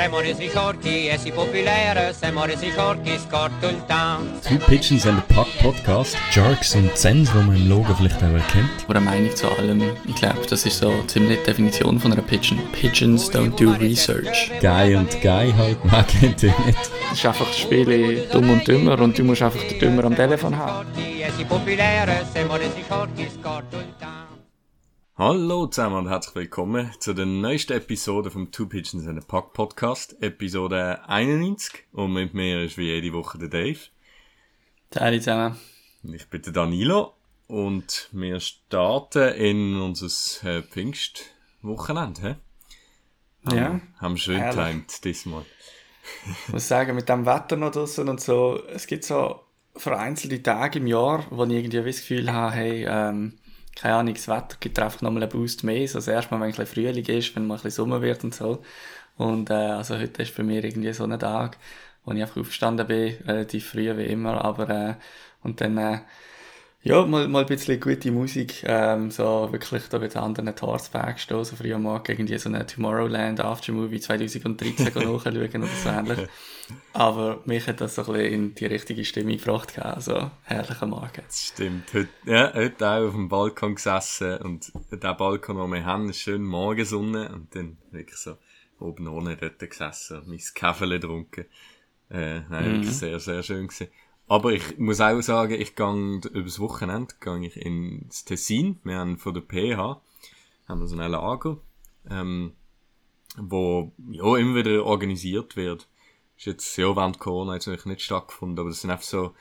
Siamo resi forti e si popolare, siamo resi forti, scorto il town. Two Pigeons and a Puck Podcast. Jerks und Zens, die man im Logo vielleicht auch erkennt. Oder eine Meinung zu allem. Ich glaube, das ist so ziemlich die Definition von einer Pigeon. Pigeons don't do research. Guy und Guy halt, man kennt ihn nicht. Es ist einfach das Spiel dumm und dümmer und du musst einfach den Dümmer am Telefon haben. Forti e si popolare, siamo resi forti, scorto il town. Hallo zusammen und herzlich willkommen zu der neuesten Episode vom Two Pigeons and a Puck Podcast, Episode 91. Und mit mir ist wie jede Woche der Dave. Teile zusammen. Ich bin der Danilo und wir starten in unser äh, Pfingstwochenende. Haben, Ja. Haben schön Herrlich. getimt diesmal. Ich muss sagen, mit dem Wetter noch draussen und so, es gibt so vereinzelte Tage im Jahr, wo ich irgendwie das Gefühl habe, hey, ähm, keine Ahnung, das Wetter gibt einfach nochmal einen Boost mehr. So das erste Mal, wenn ein bisschen Frühling ist, wenn mal ein bisschen Sommer wird und so. Und äh, also heute ist bei mir irgendwie so ein Tag, wo ich einfach aufgestanden bin, relativ früh wie immer, aber äh, und dann äh, ja, mal, mal ein bisschen gute Musik, ähm, so wirklich da mit anderen Torsberg stehen, so früh am Morgen irgendwie so eine Tomorrowland Aftermovie 2013 nachschauen oder so ähnlich. Aber mich hat das so ein bisschen in die richtige Stimmung gebracht, also herrlicher Morgen. Das stimmt. Heute, ja, heute auch auf dem Balkon gesessen und der Balkon, den wir haben, ist schön Morgensonne und dann wirklich so oben ohne dort gesessen und mein Kaffee getrunken. Äh, nein, wirklich sehr, sehr schön gewesen. Aber ich muss auch sagen, ich gehe übers Wochenende gehe ich ins Tessin. Wir haben von der PH haben wir so ein Lager, ähm, wo ja immer wieder organisiert wird. Ist jetzt ja während Corona jetzt natürlich nicht stattgefunden, aber das sind einfach so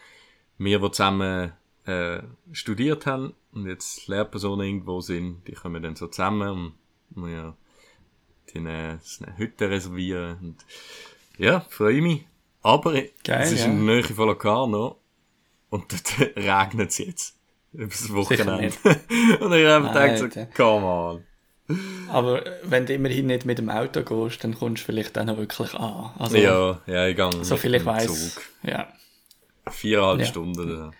wir, die zusammen äh, studiert haben und jetzt Lehrpersonen irgendwo sind, die kommen dann so zusammen und wir die eine, eine Hütte reservieren und ja, freue mich. Aber Geil, es ist ja. in der Nähe von Locarno und dort regnet es jetzt. Übers Wochenende. und ich habe gedacht so, come on. Aber äh, wenn du immerhin nicht mit dem Auto gehst, dann kommst du vielleicht dann auch wirklich an. Also, Ja, ja, ich gehe so viel ich weiss. Zug. Ja. Viereinhalb Ja. Stunden. so.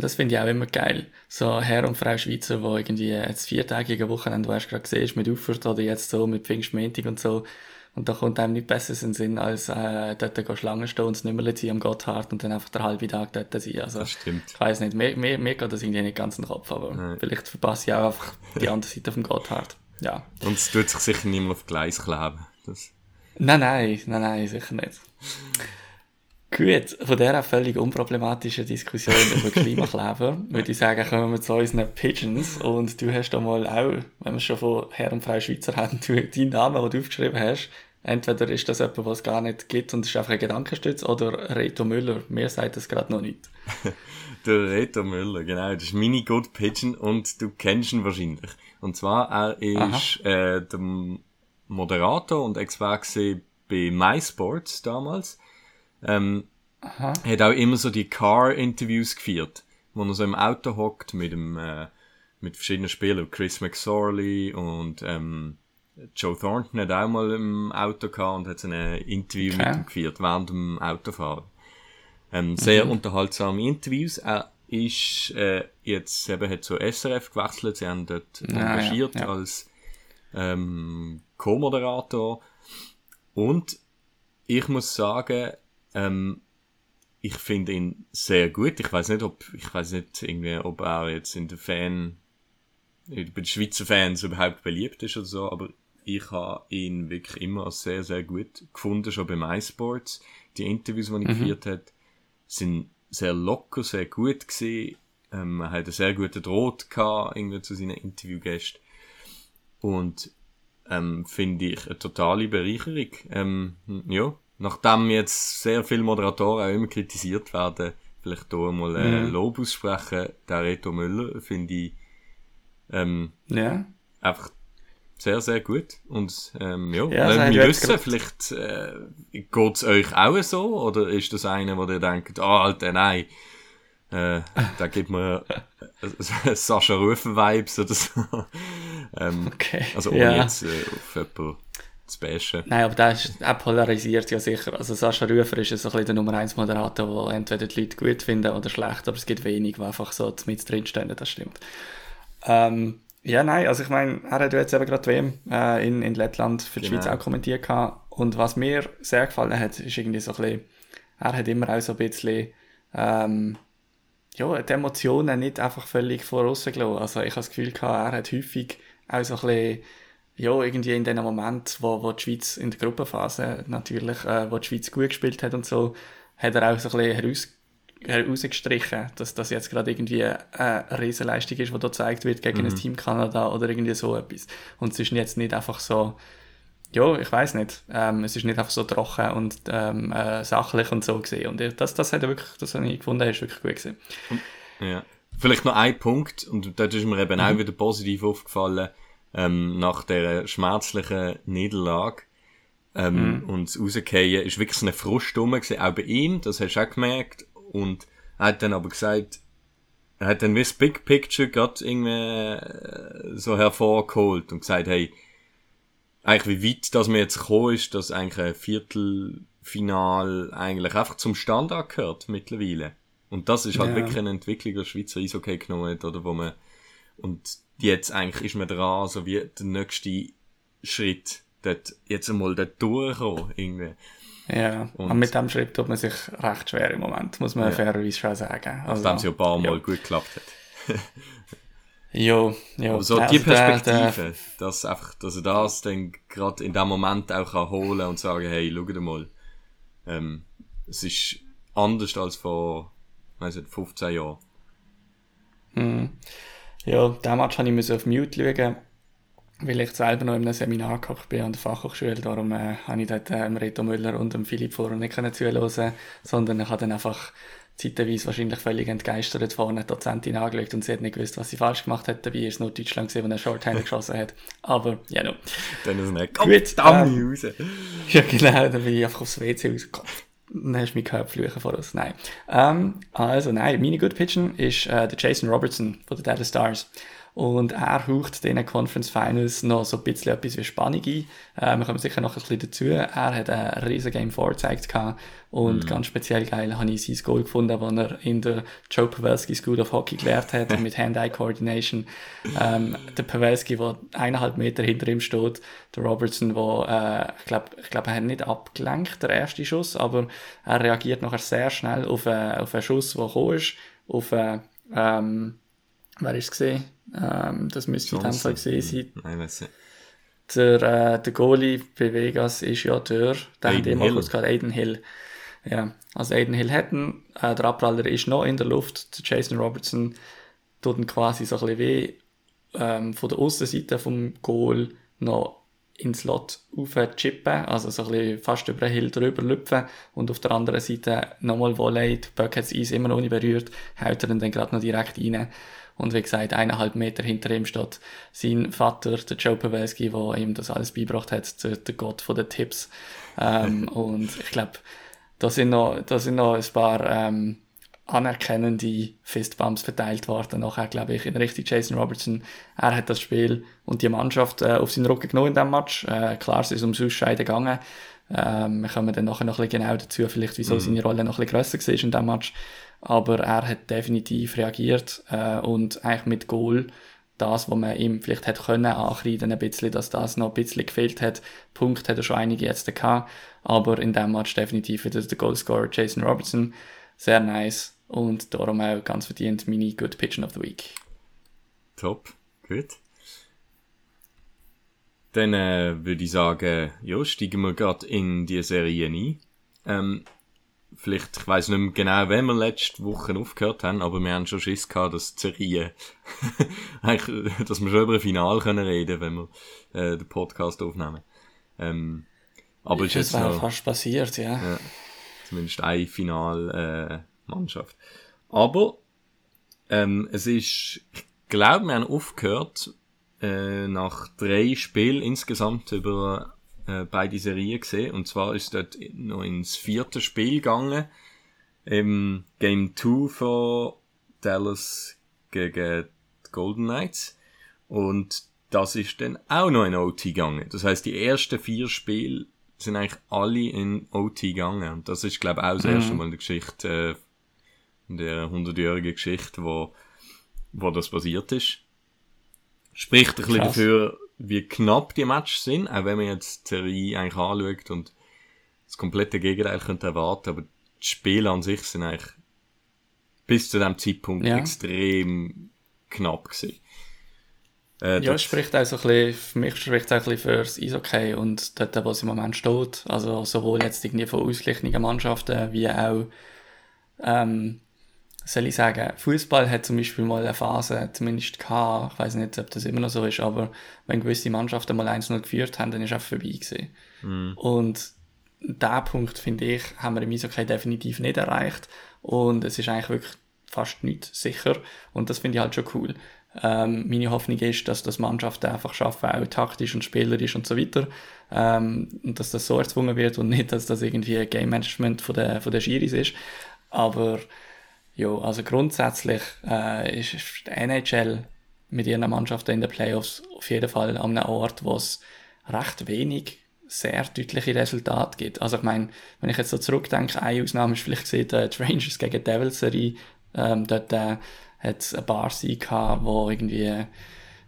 Das finde ich auch immer geil. So Herr und Frau Schweizer, wo irgendwie jetzt viertägige Wochenende, wo hast du gerade gesehen, mit Auffahrt oder jetzt so mit Pfingstmontag und so. Und da kommt einem nicht besser in den Sinn, als äh, dort Schlangen stehen und das Nummerli ziehen am Gotthard und dann einfach der halbe Tag dort sein. Also, Das stimmt. ich weiss nicht, mir, mir, mir geht das irgendwie nicht ganz in den Kopf, aber vielleicht verpasse ich auch einfach die andere Seite vom Gotthard. Ja. Und es tut sich sicher niemand auf Gleis kleben. Das, Nein, nein, nein, nein, sicher nicht. Gut, von dieser völlig unproblematischen Diskussion über Klimakleber würde ich sagen, kommen wir zu unseren Pigeons. Und du hast da mal auch, wenn wir schon von Herr und Frau Schweizer haben, deinen Namen, den du aufgeschrieben hast, entweder ist das etwas, was es gar nicht gibt und ist einfach ein Gedankenstütz, oder Reto Müller, mir sagt das gerade noch nicht. Der Reto Müller, genau, das ist meine Good Pigeon und du kennst ihn wahrscheinlich. Und zwar, er ist äh, der Moderator und Experte bei MySports damals. Ähm, Aha. hat auch immer so die Car-Interviews geführt, wo er so im Auto hockt mit dem, äh, mit verschiedenen Spielern, Chris McSorley und ähm, Joe Thornton hat auch mal im Auto gehabt und hat so ein Interview Okay. mit ihm geführt während dem Autofahren. Ähm, sehr unterhaltsame Interviews. Er ist äh, jetzt eben hat zu SRF gewechselt. Sie haben dort ja, engagiert ja. als ähm, Co-Moderator. Und ich muss sagen, ähm, ich finde ihn sehr gut. Ich weiß nicht, ob ich weiß nicht irgendwie, ob er jetzt in der Fan bei den Schweizer Fans überhaupt beliebt ist oder so, aber ich habe ihn wirklich immer als sehr, sehr gut gefunden, schon bei MySports. Die Interviews, die er geführt hat, sind sehr locker, sehr gut gewesen. Ähm, er hat einen sehr guten Draht gehabt, irgendwie zu seinen Interviewgästen. Und, ähm, finde ich eine totale Bereicherung. Ähm, ja, nachdem jetzt sehr viele Moderatoren auch immer kritisiert werden, vielleicht hier mal äh, Lob aussprechen, der Reto Müller finde ich, ähm, Ja. einfach sehr, sehr gut. Und ähm, ja, Ja, lass das mich wissen, vielleicht äh, geht's euch auch so, oder ist das einer, wo ihr denkt, ah, Alter, nein, äh, da gibt mir äh, Sascha Rufen-Vibes oder so. ähm, Okay. also ohne ja. jetzt äh, auf jemanden zu bashen. Nein, aber der, ist, der polarisiert ja sicher. Also Sascha Rufer ist ja so ein bisschen der Nummer 1 Moderator, der entweder die Leute gut finden oder schlecht, aber es gibt wenig, die einfach so mit drinstehen, das stimmt. Ähm, ja, nein, also ich meine, er hat ja jetzt eben gerade die WM äh, in, in Lettland für die Genau. Schweiz auch kommentiert gehabt Und was mir sehr gefallen hat, ist irgendwie so ein bisschen, er hat immer auch so ein bisschen, ähm, ja, die Emotionen nicht einfach völlig vorausgelassen. Also ich habe das Gefühl gehabt, er hat häufig auch so ein bisschen, ja, irgendwie in dem Moment, wo, wo die Schweiz in der Gruppenphase natürlich, äh, wo die Schweiz gut gespielt hat und so, hat er auch so ein bisschen heraus, herausgestrichen, dass das jetzt gerade irgendwie eine Riesenleistung ist, die da gezeigt wird gegen mhm. ein Team Kanada oder irgendwie so etwas. Und es ist jetzt nicht einfach so, ja, ich weiß nicht. Ähm, es ist nicht einfach so trocken und ähm, äh, sachlich und so gesehen. Und das, das hat er wirklich, das habe ich gefunden, ist wirklich gut gesehen. Ja. Vielleicht noch ein Punkt, und dort ist mir eben mhm. auch wieder positiv aufgefallen, ähm, nach der schmerzlichen Niederlage ähm, mhm. und das Rausgehen ist wirklich so eine Frust rum gewesen, auch bei ihm, das hast du auch gemerkt. Und er hat dann aber gesagt, er hat dann wie das Big Picture gerade irgendwie äh, so hervorgeholt und gesagt, hey, eigentlich wie weit dass man jetzt gekommen ist, dass eigentlich ein Viertelfinal eigentlich einfach zum Standard gehört mittlerweile. Und das ist halt ja. wirklich eine Entwicklung, die Schweizer Eishockey genommen hat, oder wo man, und jetzt eigentlich ist man dran, so wie der nächste Schritt, dort, jetzt einmal dort durchkommen, irgendwie. Ja, und aber mit dem Schritt tut man sich recht schwer im Moment, muss man ja. fairerweise schon sagen. Also, Nachdem es ja ein paar Mal ja. gut geklappt hat. Jo, jo. Aber so die Perspektive, der, der... dass einfach, dass er das dann gerade in dem Moment auch kann holen und sagen, hey, schau dir mal, ähm, es ist anders als vor, weiß nicht, 15 Jahren. Hm. Ja, den Match habe ich auf Mute schauen, weil ich selber noch in einem Seminar bin an der Fachhochschule, darum äh, habe ich dort ähm, Reto Müller und dem Philipp vorher nicht zuhören sondern ich habe dann einfach zeitweise wahrscheinlich völlig entgeistert vorne die Dozentin angeschaut und sie hat nicht gewusst, was sie falsch gemacht hat. Dabei ist nur Deutschland gesehen, wo er Shorthander geschossen hat. Aber, ja, no. Dann ist es nicht. Gut, ähm, raus. Ja, genau, dann bin ich einfach aufs WC rausgekommen. Dann hast du mich gehört fluchen vor uns. Nein. Ähm, also, nein, meine Good Pitchen ist äh, der Jason Robertson von den Dallas Stars. Und er haucht den Conference Finals noch so ein bisschen etwas wie Spannung ein. Äh, wir kommen sicher noch ein bisschen dazu. Er hat ein riesen Game vorgezeigt und mm. ganz speziell geil habe ich sein Goal gefunden, das er in der Joe Pavelski School of Hockey gelernt hat, mit Hand-Eye Coordination. Ähm, der Pavelski, der eineinhalb Meter hinter ihm steht, der Robertson, der, äh, ich glaube, ich glaub, er hat nicht abgelenkt, der erste Schuss, aber er reagiert nachher sehr schnell auf, äh, auf einen Schuss, der gekommen ist, auf, äh, ähm, wer ist es gesehen? Ähm, das müsste in dem Fall gesehen sein. Nein, weiß nicht. Der, äh, der Goalie bei Vegas ist ja der, der hat immer kurz gerade Aiden Hill. Ja, also Aiden Hill hätten, äh, der Abpraller ist noch in der Luft, der Jason Robertson tut ihn quasi so ein bisschen weh, ähm, von der Außenseite vom Goal noch ins Lot chippen, also so ein bisschen fast über den Hill drüber lüpfen und auf der anderen Seite nochmal Volley, die Böck hat das Eis immer noch nicht berührt, haut er ihn dann gerade noch direkt rein und wie gesagt, eineinhalb Meter hinter ihm steht sein Vater, der Joe Pavelski, der ihm das alles beigebracht hat, der, der Gott von den Tipps. Ähm, und ich glaube, da sind noch, da sind noch ein paar ähm, anerkennende Fistbumps verteilt worden. Nachher, glaube ich, in Richtung Jason Robertson. Er hat das Spiel und die Mannschaft äh, auf seinen Rücken genommen in diesem Match. Äh, klar, es ist ums Ausscheiden gegangen. Ähm, wir kommen dann nachher noch ein bisschen genau dazu, vielleicht, wieso mm. seine Rolle noch ein bisschen grösser war in diesem Match aber er hat definitiv reagiert äh, und eigentlich mit Goal das, was man ihm vielleicht hätte können ankreiden, ein bisschen, dass das noch ein bisschen gefehlt hat. Punkt hat er schon einige jetzt gehabt, aber in dem Match definitiv wieder der Goalscorer Jason Robertson. Sehr nice und darum auch ganz verdient meine Good Pitchen of the Week. Top, gut. Dann äh, würde ich sagen, ja, steigen wir gerade in die Serie ein. Ähm, vielleicht, ich weiß nicht mehr genau, wenn wir letzte Woche aufgehört haben, aber wir haben schon Schiss gehabt, dass die Serie, eigentlich, dass wir schon über ein Final können reden, wenn wir äh, den Podcast aufnehmen. Ähm, aber ist jetzt noch, fast passiert, ja. ja. Zumindest eine Finalmannschaft. Äh, aber ähm, es ist, ich glaube, wir haben aufgehört äh, nach drei Spielen insgesamt über äh, beide Serien gesehen. Und zwar ist dort noch ins vierte Spiel gegangen. Im Game 2 von Dallas gegen die Golden Knights. Und das ist dann auch noch in OT gegangen. Das heißt, die ersten vier Spiele sind eigentlich alle in OT gegangen. Und das ist, glaube ich, auch das erste mhm. Mal in der Geschichte, äh, in der 100-jährigen Geschichte, wo, wo das passiert ist. Spricht ein bisschen dafür, wie knapp die Matches sind, auch wenn man jetzt die Serie eigentlich anschaut und das komplette Gegenteil könnte erwarten, aber die Spiele an sich sind eigentlich bis zu dem Zeitpunkt Ja. extrem knapp gewesen. Äh, Ja, das- es spricht auch so ein bisschen, für mich spricht es auch ein bisschen fürs Eishockey und dort, wo es im Moment steht. Also sowohl jetzt irgendwie von ausgeglichenen Mannschaften wie auch, ähm, soll ich sagen, Fußball hat zum Beispiel mal eine Phase zumindest gehabt, ich weiß nicht, ob das immer noch so ist, aber wenn gewisse Mannschaften mal 1-0 geführt haben, dann ist es auch vorbei gewesen. Und diesen Punkt, finde ich, haben wir im Eishockey definitiv nicht erreicht. Und es ist eigentlich wirklich fast nicht sicher. Und das finde ich halt schon cool. Ähm, meine Hoffnung ist, dass das Mannschaften einfach schaffen, auch taktisch und spielerisch und so weiter. Ähm, und dass das so erzwungen wird und nicht, dass das irgendwie ein Game Management von der, von der Schiris ist. Aber, ja, also grundsätzlich äh, ist die NHL mit ihren Mannschaften in den Playoffs auf jeden Fall an einem Ort, wo es recht wenig sehr deutliche Resultate gibt. Also ich meine, wenn ich jetzt so zurückdenke, eine Ausnahme ist vielleicht gesehen, äh, die Rangers gegen die Devils Serie, ähm, dort äh, hat es ein paar Siege gehabt, wo irgendwie,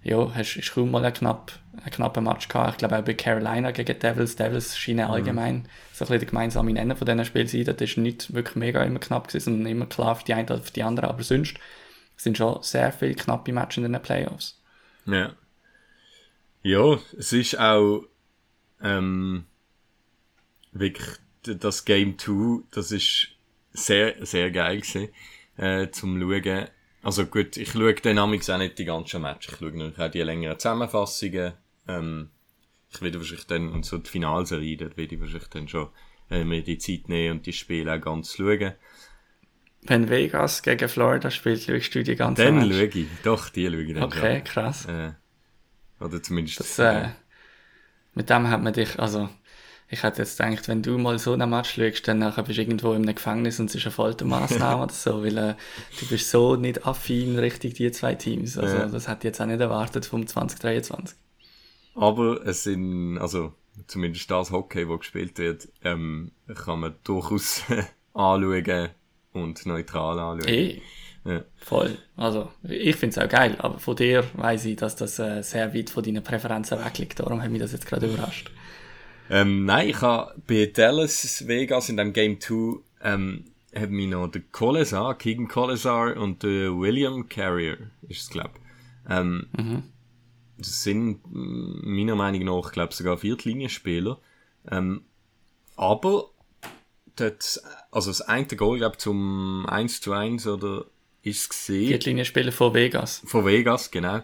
ja, hast, ist kaum mal knapp, ein knapper Match gehabt. Ich glaube auch bei Carolina gegen Devils, Devils scheinen allgemein so ein bisschen der gemeinsame Nenner von diesen Spielen sein. Das ist nicht wirklich mega immer knapp gewesen, sondern immer klar für die eine oder für die andere, aber sonst sind schon sehr viele knappe Matches in den Playoffs. Ja. Ja, es ist auch ähm, wirklich das Game 2, das ist sehr, sehr geil gewesen, äh, zum Schauen. Also gut, ich schaue dann auch nicht die ganzen Matches, ich schaue natürlich auch die längeren Zusammenfassungen. Ähm, ich werde wahrscheinlich dann, und so die Finalserie, dort werde ich wahrscheinlich dann schon äh, mir die Zeit nehmen und die Spiele auch ganz schauen. Wenn Vegas gegen Florida spielt, schaust du die ganze Dann Match. schaue ich, doch, die schaue ich dann Okay, krass. schon. Äh, oder zumindest... Das, äh, mit dem hat man dich, also, ich hätte jetzt gedacht, wenn du mal so einen Match schaust, dann nachher bist du irgendwo in einem Gefängnis und es ist eine Foltermaßnahme oder so, weil äh, du bist so nicht affin richtig die zwei Teams. Also, Ja. das hätte ich jetzt auch nicht erwartet vom 2023. Aber es sind, also zumindest das Hockey, das gespielt wird, ähm, kann man durchaus anschauen und neutral anschauen. Eh, Ja. voll. Also, ich finde es auch geil, aber von dir weiß ich, dass das äh, sehr weit von deinen Präferenzen weg liegt. Darum hat mich das jetzt gerade überrascht. Ähm, nein, ich habe bei Dallas Vegas in dem Game 2 ähm, hat mich noch der Colesar, Keegan Colesar und der William Carrier, ist es glaub. Ähm, Das sind mm, meiner Meinung nach, glaube sogar Viertlinienspieler. Ähm, aber dort, also das eine Goal, glaube zum 1 zu 1 oder ist es gesehen? Viertlinienspieler von Vegas. von Vegas, genau,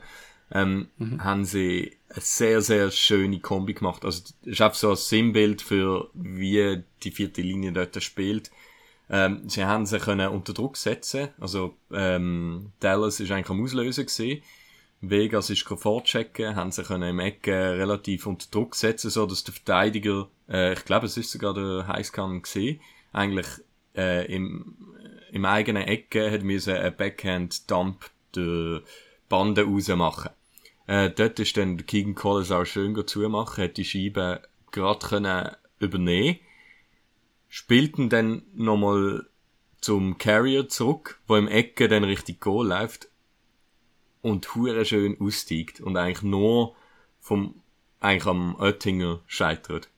ähm, haben sie eine sehr, sehr schöne Kombi gemacht. Also, das ist einfach so ein Sinnbild für, wie die vierte Linie dort spielt. Ähm, sie haben sie können unter Druck setzen. Also, ähm, Dallas ist eigentlich am Auslösen gewesen. Vegas ist vorchecken, haben sie können im Ecken relativ unter Druck setzen, so dass der Verteidiger, äh, ich glaube, es ist sogar der Highscan gesehen, eigentlich äh, im, im eigenen Ecke hat müssen einen Backhand-Dump der Bande rausmachen. Äh, dort ist dann der Keegan Collins auch schön zumachen, hat die Scheibe gerade können übernehmen, spielten dann nochmal zum Carrier zurück, wo im Ecke dann richtig Goal läuft und hure schön aussteigt und eigentlich nur vom eigentlich am Oettinger scheitert.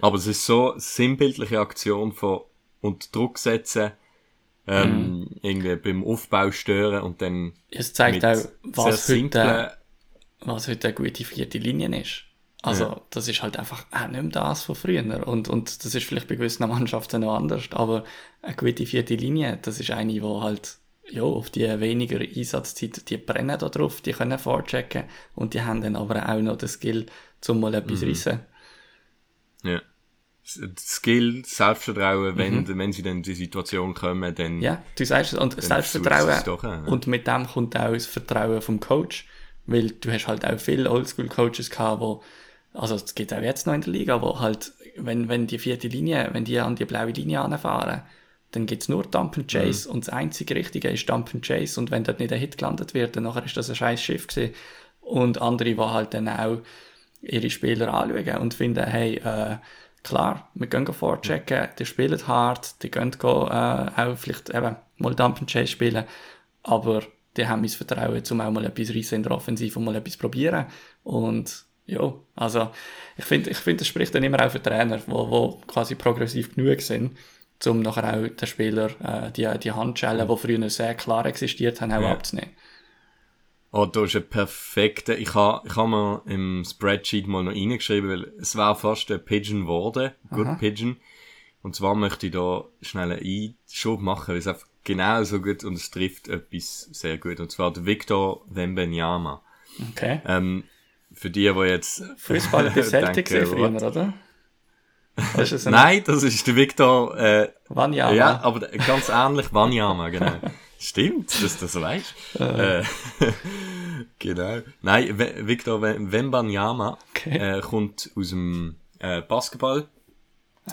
Aber es ist so eine sinnbildliche Aktion von unter Druck setzen, ähm, irgendwie beim Aufbau stören und dann Es zeigt auch, was heute, was heute eine gute vierte Linie ist. Also, Ja. das ist halt einfach auch nicht mehr das von früher. Und, und das ist vielleicht bei gewissen Mannschaften noch anders. Aber eine gute vierte Linie, das ist eine, die halt, ja, auf die weniger Einsatzzeit, die brennen da drauf, die können vorchecken und die haben dann aber auch noch den Skill, zum mal etwas Mhm. reissen. ja. Skill, Selbstvertrauen, wenn, wenn sie dann in die Situation kommen, dann Mhm. Ja, du sagst es. Und Selbstvertrauen. doch, ja. Und mit dem kommt auch das Vertrauen vom Coach. Weil du hast halt auch viele Oldschool-Coaches gehabt, wo, also es geht auch jetzt noch in der Liga, wo halt, wenn, wenn die vierte Linie, wenn die an die blaue Linie anfahren, dann gibt's nur Dump and Chase Mhm. und das einzige Richtige ist Dump and Chase und wenn dort nicht ein Hit gelandet wird, dann nachher ist das ein scheiß Schiff gewesen. Und andere, die halt dann auch ihre Spieler anschauen und finden, hey, äh, klar, wir gehen vorchecken, die spielen hart, die gehen go, äh, auch vielleicht eben mal Dump and Chase spielen, aber die haben mein Vertrauen, um auch mal etwas reissen in der Offensive und mal etwas probieren. Und Ja, also ich finde, ich find, das spricht dann immer auch für Trainer, wo, wo quasi progressiv genug sind, um nachher auch den Spieler äh, die, die Handschellen, die früher sehr klar existiert haben, auch Ja. abzunehmen. Oh, da ist ein perfekter, ich habe ich ha mir im Spreadsheet mal noch reingeschrieben, weil es war fast ein Pigeon geworden, Good Pigeon. Und zwar möchte ich da schnell einen Einschub machen, weil es einfach genau so gut und es trifft etwas sehr gut. Und zwar der Victor Wembenyama. Okay. Ähm, für die, die jetzt... Fußballer bei Celtic denken, früher, oder? Das ist ein Nein, das ist der Victor, äh, Wanyama. ja, aber ganz ähnlich Wanyama, genau. Stimmt, dass du das weißt. Äh, genau. Nein, Victor We- Wembanyama Okay. äh, kommt aus dem äh, Basketball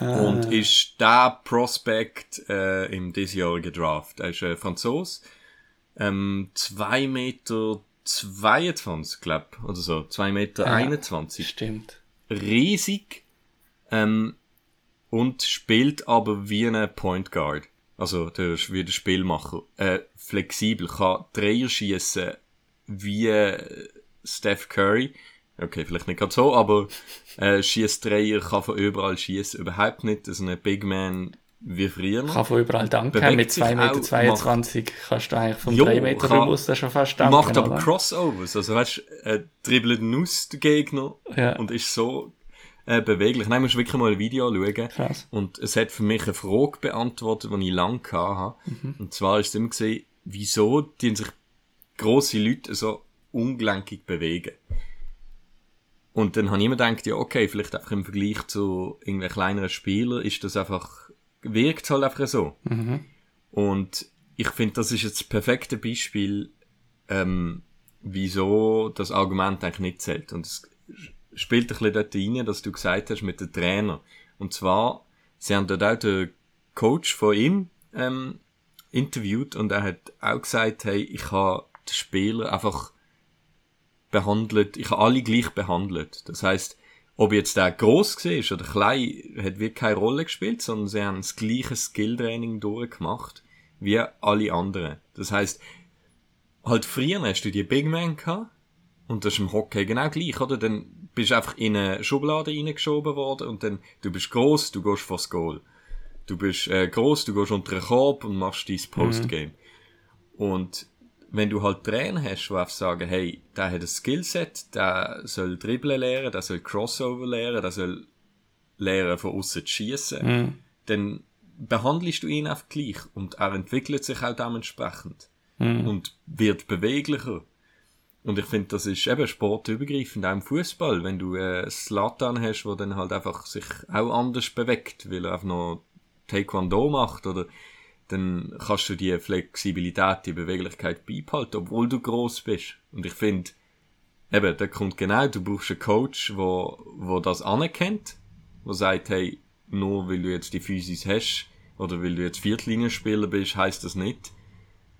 Ah. und ist der Prospect äh, im diesjährigen Draft. Er ist äh, Franzos, ähm, 2 Meter 22, glaub, oder so, 2 Meter Ja. 21 Stimmt. riesig ähm, und spielt aber wie ein Point Guard. Also der wie der Spielmacher. Äh, flexibel, kann Dreier schießen wie äh, Steph Curry. Okay, vielleicht nicht gerade so, aber äh, schießt Dreier, kann von überall schießen. Überhaupt nicht so ein Big Man wie früher. Kann von überall danken. Mit sich 2,22 Meter kannst du eigentlich vom Jo, 3 Meter kann- bewusst schon fast danken. macht aber oder? Crossovers. Also weißt du, äh, dribbelt ihn aus, der Gegner, Ja. und ist so äh, beweglich. Nein, musst wirklich mal ein Video schauen. Krass. Und es hat für mich eine Frage beantwortet, die ich lange hatte. Und zwar ist es immer gesehen, wieso die sich grosse Leute so ungelenkig bewegen. Und dann habe ich immer gedacht, ja, okay, vielleicht einfach im Vergleich zu irgendwelchen kleineren Spielern ist das einfach, wirkt es halt einfach so. Und ich finde, das ist jetzt das perfekte Beispiel, ähm, wieso das Argument eigentlich nicht zählt. Und es spielt ein bisschen dort rein, dass du gesagt hast mit dem Trainer. Und zwar, sie haben dort auch den Coach von ihm ähm, interviewt und er hat auch gesagt, hey, ich habe den Spieler einfach behandelt, ich habe alle gleich behandelt. Das heißt, ob jetzt der gross war oder klein, hat wirklich keine Rolle gespielt, sondern sie haben das gleiche Skilltraining durchgemacht wie alle anderen. Das heißt, halt früher hast du die Big Man gehabt und das ist im Hockey genau gleich, oder? Dann bist einfach in eine Schublade reingeschoben worden und dann, du bist gross, du gehst vors Goal. Du bist äh, gross, du gehst unter den Korb und machst dein Postgame. Und wenn du halt Trainer hast, die einfach sagen, hey, der hat ein Skillset, der soll dribbeln lernen, der soll Crossover lernen, der soll lernen, von außen zu schießen, dann behandelst du ihn einfach gleich und er entwickelt sich auch dementsprechend und wird beweglicher. Und ich finde, das ist eben sportübergreifend, auch im Fußball, wenn du äh, Slatan hast, der dann halt einfach sich auch anders bewegt, weil er einfach noch Taekwondo macht oder dann kannst du die Flexibilität, die Beweglichkeit beibehalten, obwohl du groß bist. Und ich finde, eben, da kommt genau, du brauchst einen Coach, wo, wo das anerkennt, wo sagt, hey, nur weil du jetzt die Physis hast, oder weil du jetzt Viertlinienspieler bist, heißt das nicht,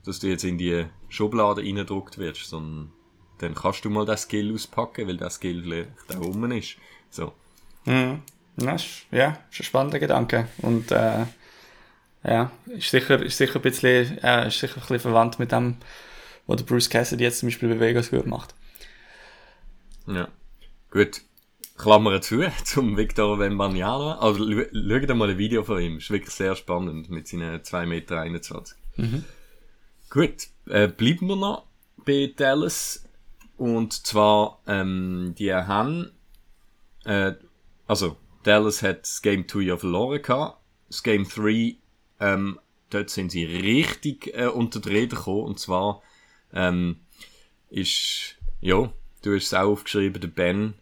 dass du jetzt in die Schublade reingedruckt wirst, sondern dann kannst du mal das Skill auspacken, weil das Skill vielleicht da oben ist. So. Mhm. Ja, ist, ja, ist ein spannender Gedanke. Und äh, ja, ist sicher, ist sicher ein bisschen, äh, ist sicher ein bisschen verwandt mit dem, was Bruce Cassidy jetzt zum Beispiel bei Vegas gut macht. Ja. Gut. Klammer zu, zum Victor Wembanyama. Also, schau dir mal ein Video von ihm. Ist wirklich sehr spannend mit seinen 2,21 Meter. Gut. Äh, bleiben wir noch bei Dallas. Und zwar, ähm, die haben, äh, also, Dallas hat das Game 2 ja verloren gehabt. Das Game 3, ähm, dort sind sie richtig äh, unter die Räder gekommen. Und zwar, ähm, ist, ja, du hast es auch aufgeschrieben, der Ben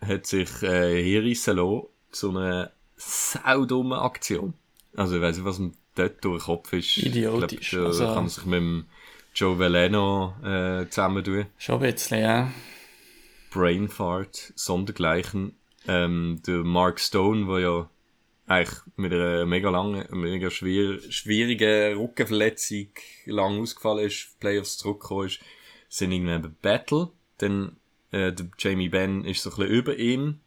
hat sich äh, hinreissen lassen zu einer saudummen Aktion. Also ich weiss nicht, was ihm dort durch den Kopf ist. Idiotisch, Ich glaub, also- also, kann sich mit dem Joe Veleno äh, zusammentun. Schon ein bisschen, ja. Brainfart, sondergleichen. Ähm, der Mark Stone, der ja eigentlich mit einer mega langen, mega schwier schwierigen Rückenverletzung lang ausgefallen ist, Playoffs zurückgekommen ist, sind irgendwie bei Battle. Dann äh, der Jamie Benn ist so ein bisschen über ihm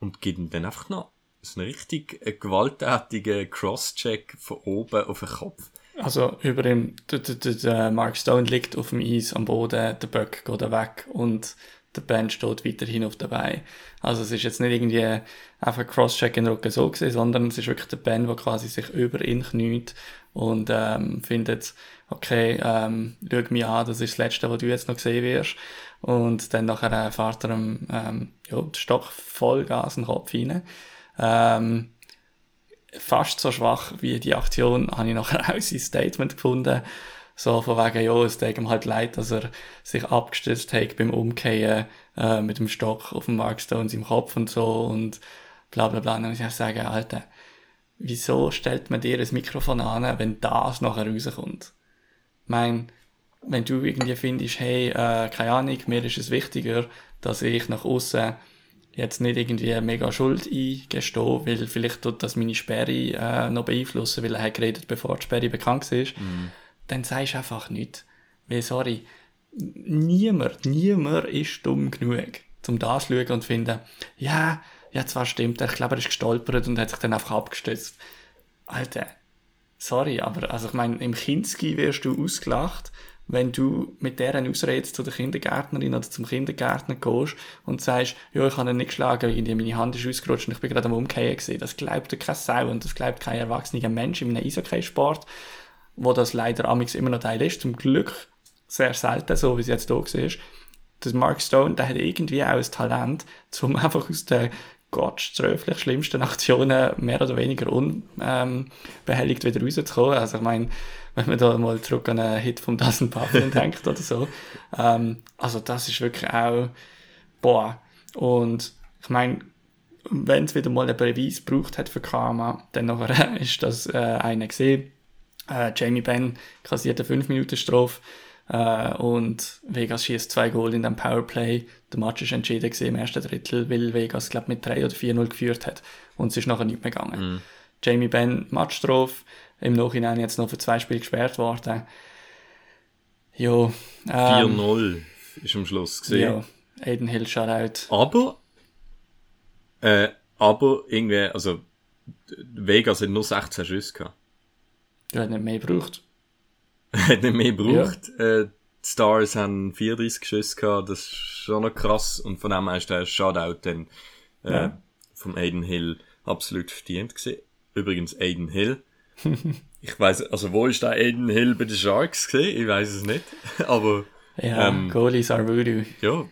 und gibt ihm dann einfach noch so einen richtig gewalttätigen Cross-Check von oben auf den Kopf. Also über ihm, der, der, der, Mark Stone liegt auf dem Eis am Boden, der Böck geht weg und der Band steht weiterhin auf dabei. Also es ist jetzt nicht irgendwie einfach Crosscheck in den Rücken so gewesen, sondern es ist wirklich der Band, der quasi sich über ihn kniet und ähm, findet, okay, ähm, schau mich an, das ist das Letzte, was du jetzt noch sehen wirst. Und dann nachher äh, fährt er ähm, ja, den Stock voll Gas in den Kopf rein. Ähm, fast so schwach wie die Aktion habe ich nachher auch sein Statement gefunden. So von wegen, ja, es tut ihm halt leid, dass er sich abgestützt hat beim Umkehren äh, mit dem Stock auf dem Mark Stones im Kopf und so und bla bla bla. dann muss ich sagen, Alter, wieso stellt man dir ein Mikrofon an, wenn das nachher rauskommt? Ich meine, wenn du irgendwie findest, hey, äh, keine Ahnung, mir ist es wichtiger, dass ich nach außen jetzt nicht irgendwie mega Schuld eingestehe, weil vielleicht tut das meine Sperre äh, noch beeinflussen, weil er hat geredet, bevor die Sperre bekannt ist, mm. dann sagst du einfach nichts. Weil, sorry, niemand, niemand ist dumm genug, um das zu schauen und zu finden, ja, ja, zwar stimmt, ich glaube, er ist gestolpert und hat sich dann einfach abgestützt. Alter, sorry, aber also ich meine, im Kinski wirst du ausgelacht, wenn du mit deren Ausrede zu der Kindergärtnerin oder zum Kindergärtner gehst und sagst, ja, ich habe ihn nicht geschlagen, irgendwie meine Hand ist ausgerutscht und ich bin gerade am Umkehren gesehen. Das glaubt dir kein Sau und das glaubt kein erwachsener Mensch in einem Eishockey-Sport, wo das leider amix immer noch Teil ist. Zum Glück sehr selten, so wie es jetzt hier war. Das Mark Stone, der hat irgendwie auch das Talent, um einfach aus der gottströflich schlimmsten Aktionen mehr oder weniger unbehelligt wieder rauszukommen. Also ich meine, wenn man da mal zurück an einen Hit vom Dozen Buffalo denkt oder so. Ähm, also das ist wirklich auch, boah. Und ich meine, wenn es wieder mal einen Beweis gebraucht hat für Karma, dann nachher ist das äh, einer gesehen. Äh, Jamie Benn kassiert eine 5 Minuten Strophe äh, und Vegas schießt zwei Goal in dem Powerplay. Der Match ist entschieden im ersten Drittel, weil Vegas, glaube mit 3 oder 4-0 geführt hat und es ist nachher nicht mehr gegangen. Mm. Jamie Benn Matchstrophe, im Nachhinein jetzt noch für zwei Spiele gesperrt worden. Ja. Ähm, 4-0 ist am Schluss gesehen. Ja, Aiden Hill Shoutout. Aber, äh, aber irgendwie, also, Vegas hat nur 16 Schüsse gehabt. Du hast nicht mehr gebraucht. hat nicht mehr gebraucht. Ja. Äh, die Stars haben 34 Schüsse gehabt, das ist schon noch krass. Und von dem her ist der Shoutout dann, äh, ja. vom Aiden Hill absolut verdient gewesen. Übrigens Aiden Hill ich weiß, also wo ist der Aiden Hill bei den Sharks gesehen? Ich weiß es nicht. Aber. Ja, ähm, Goalies are voodoo. Ja.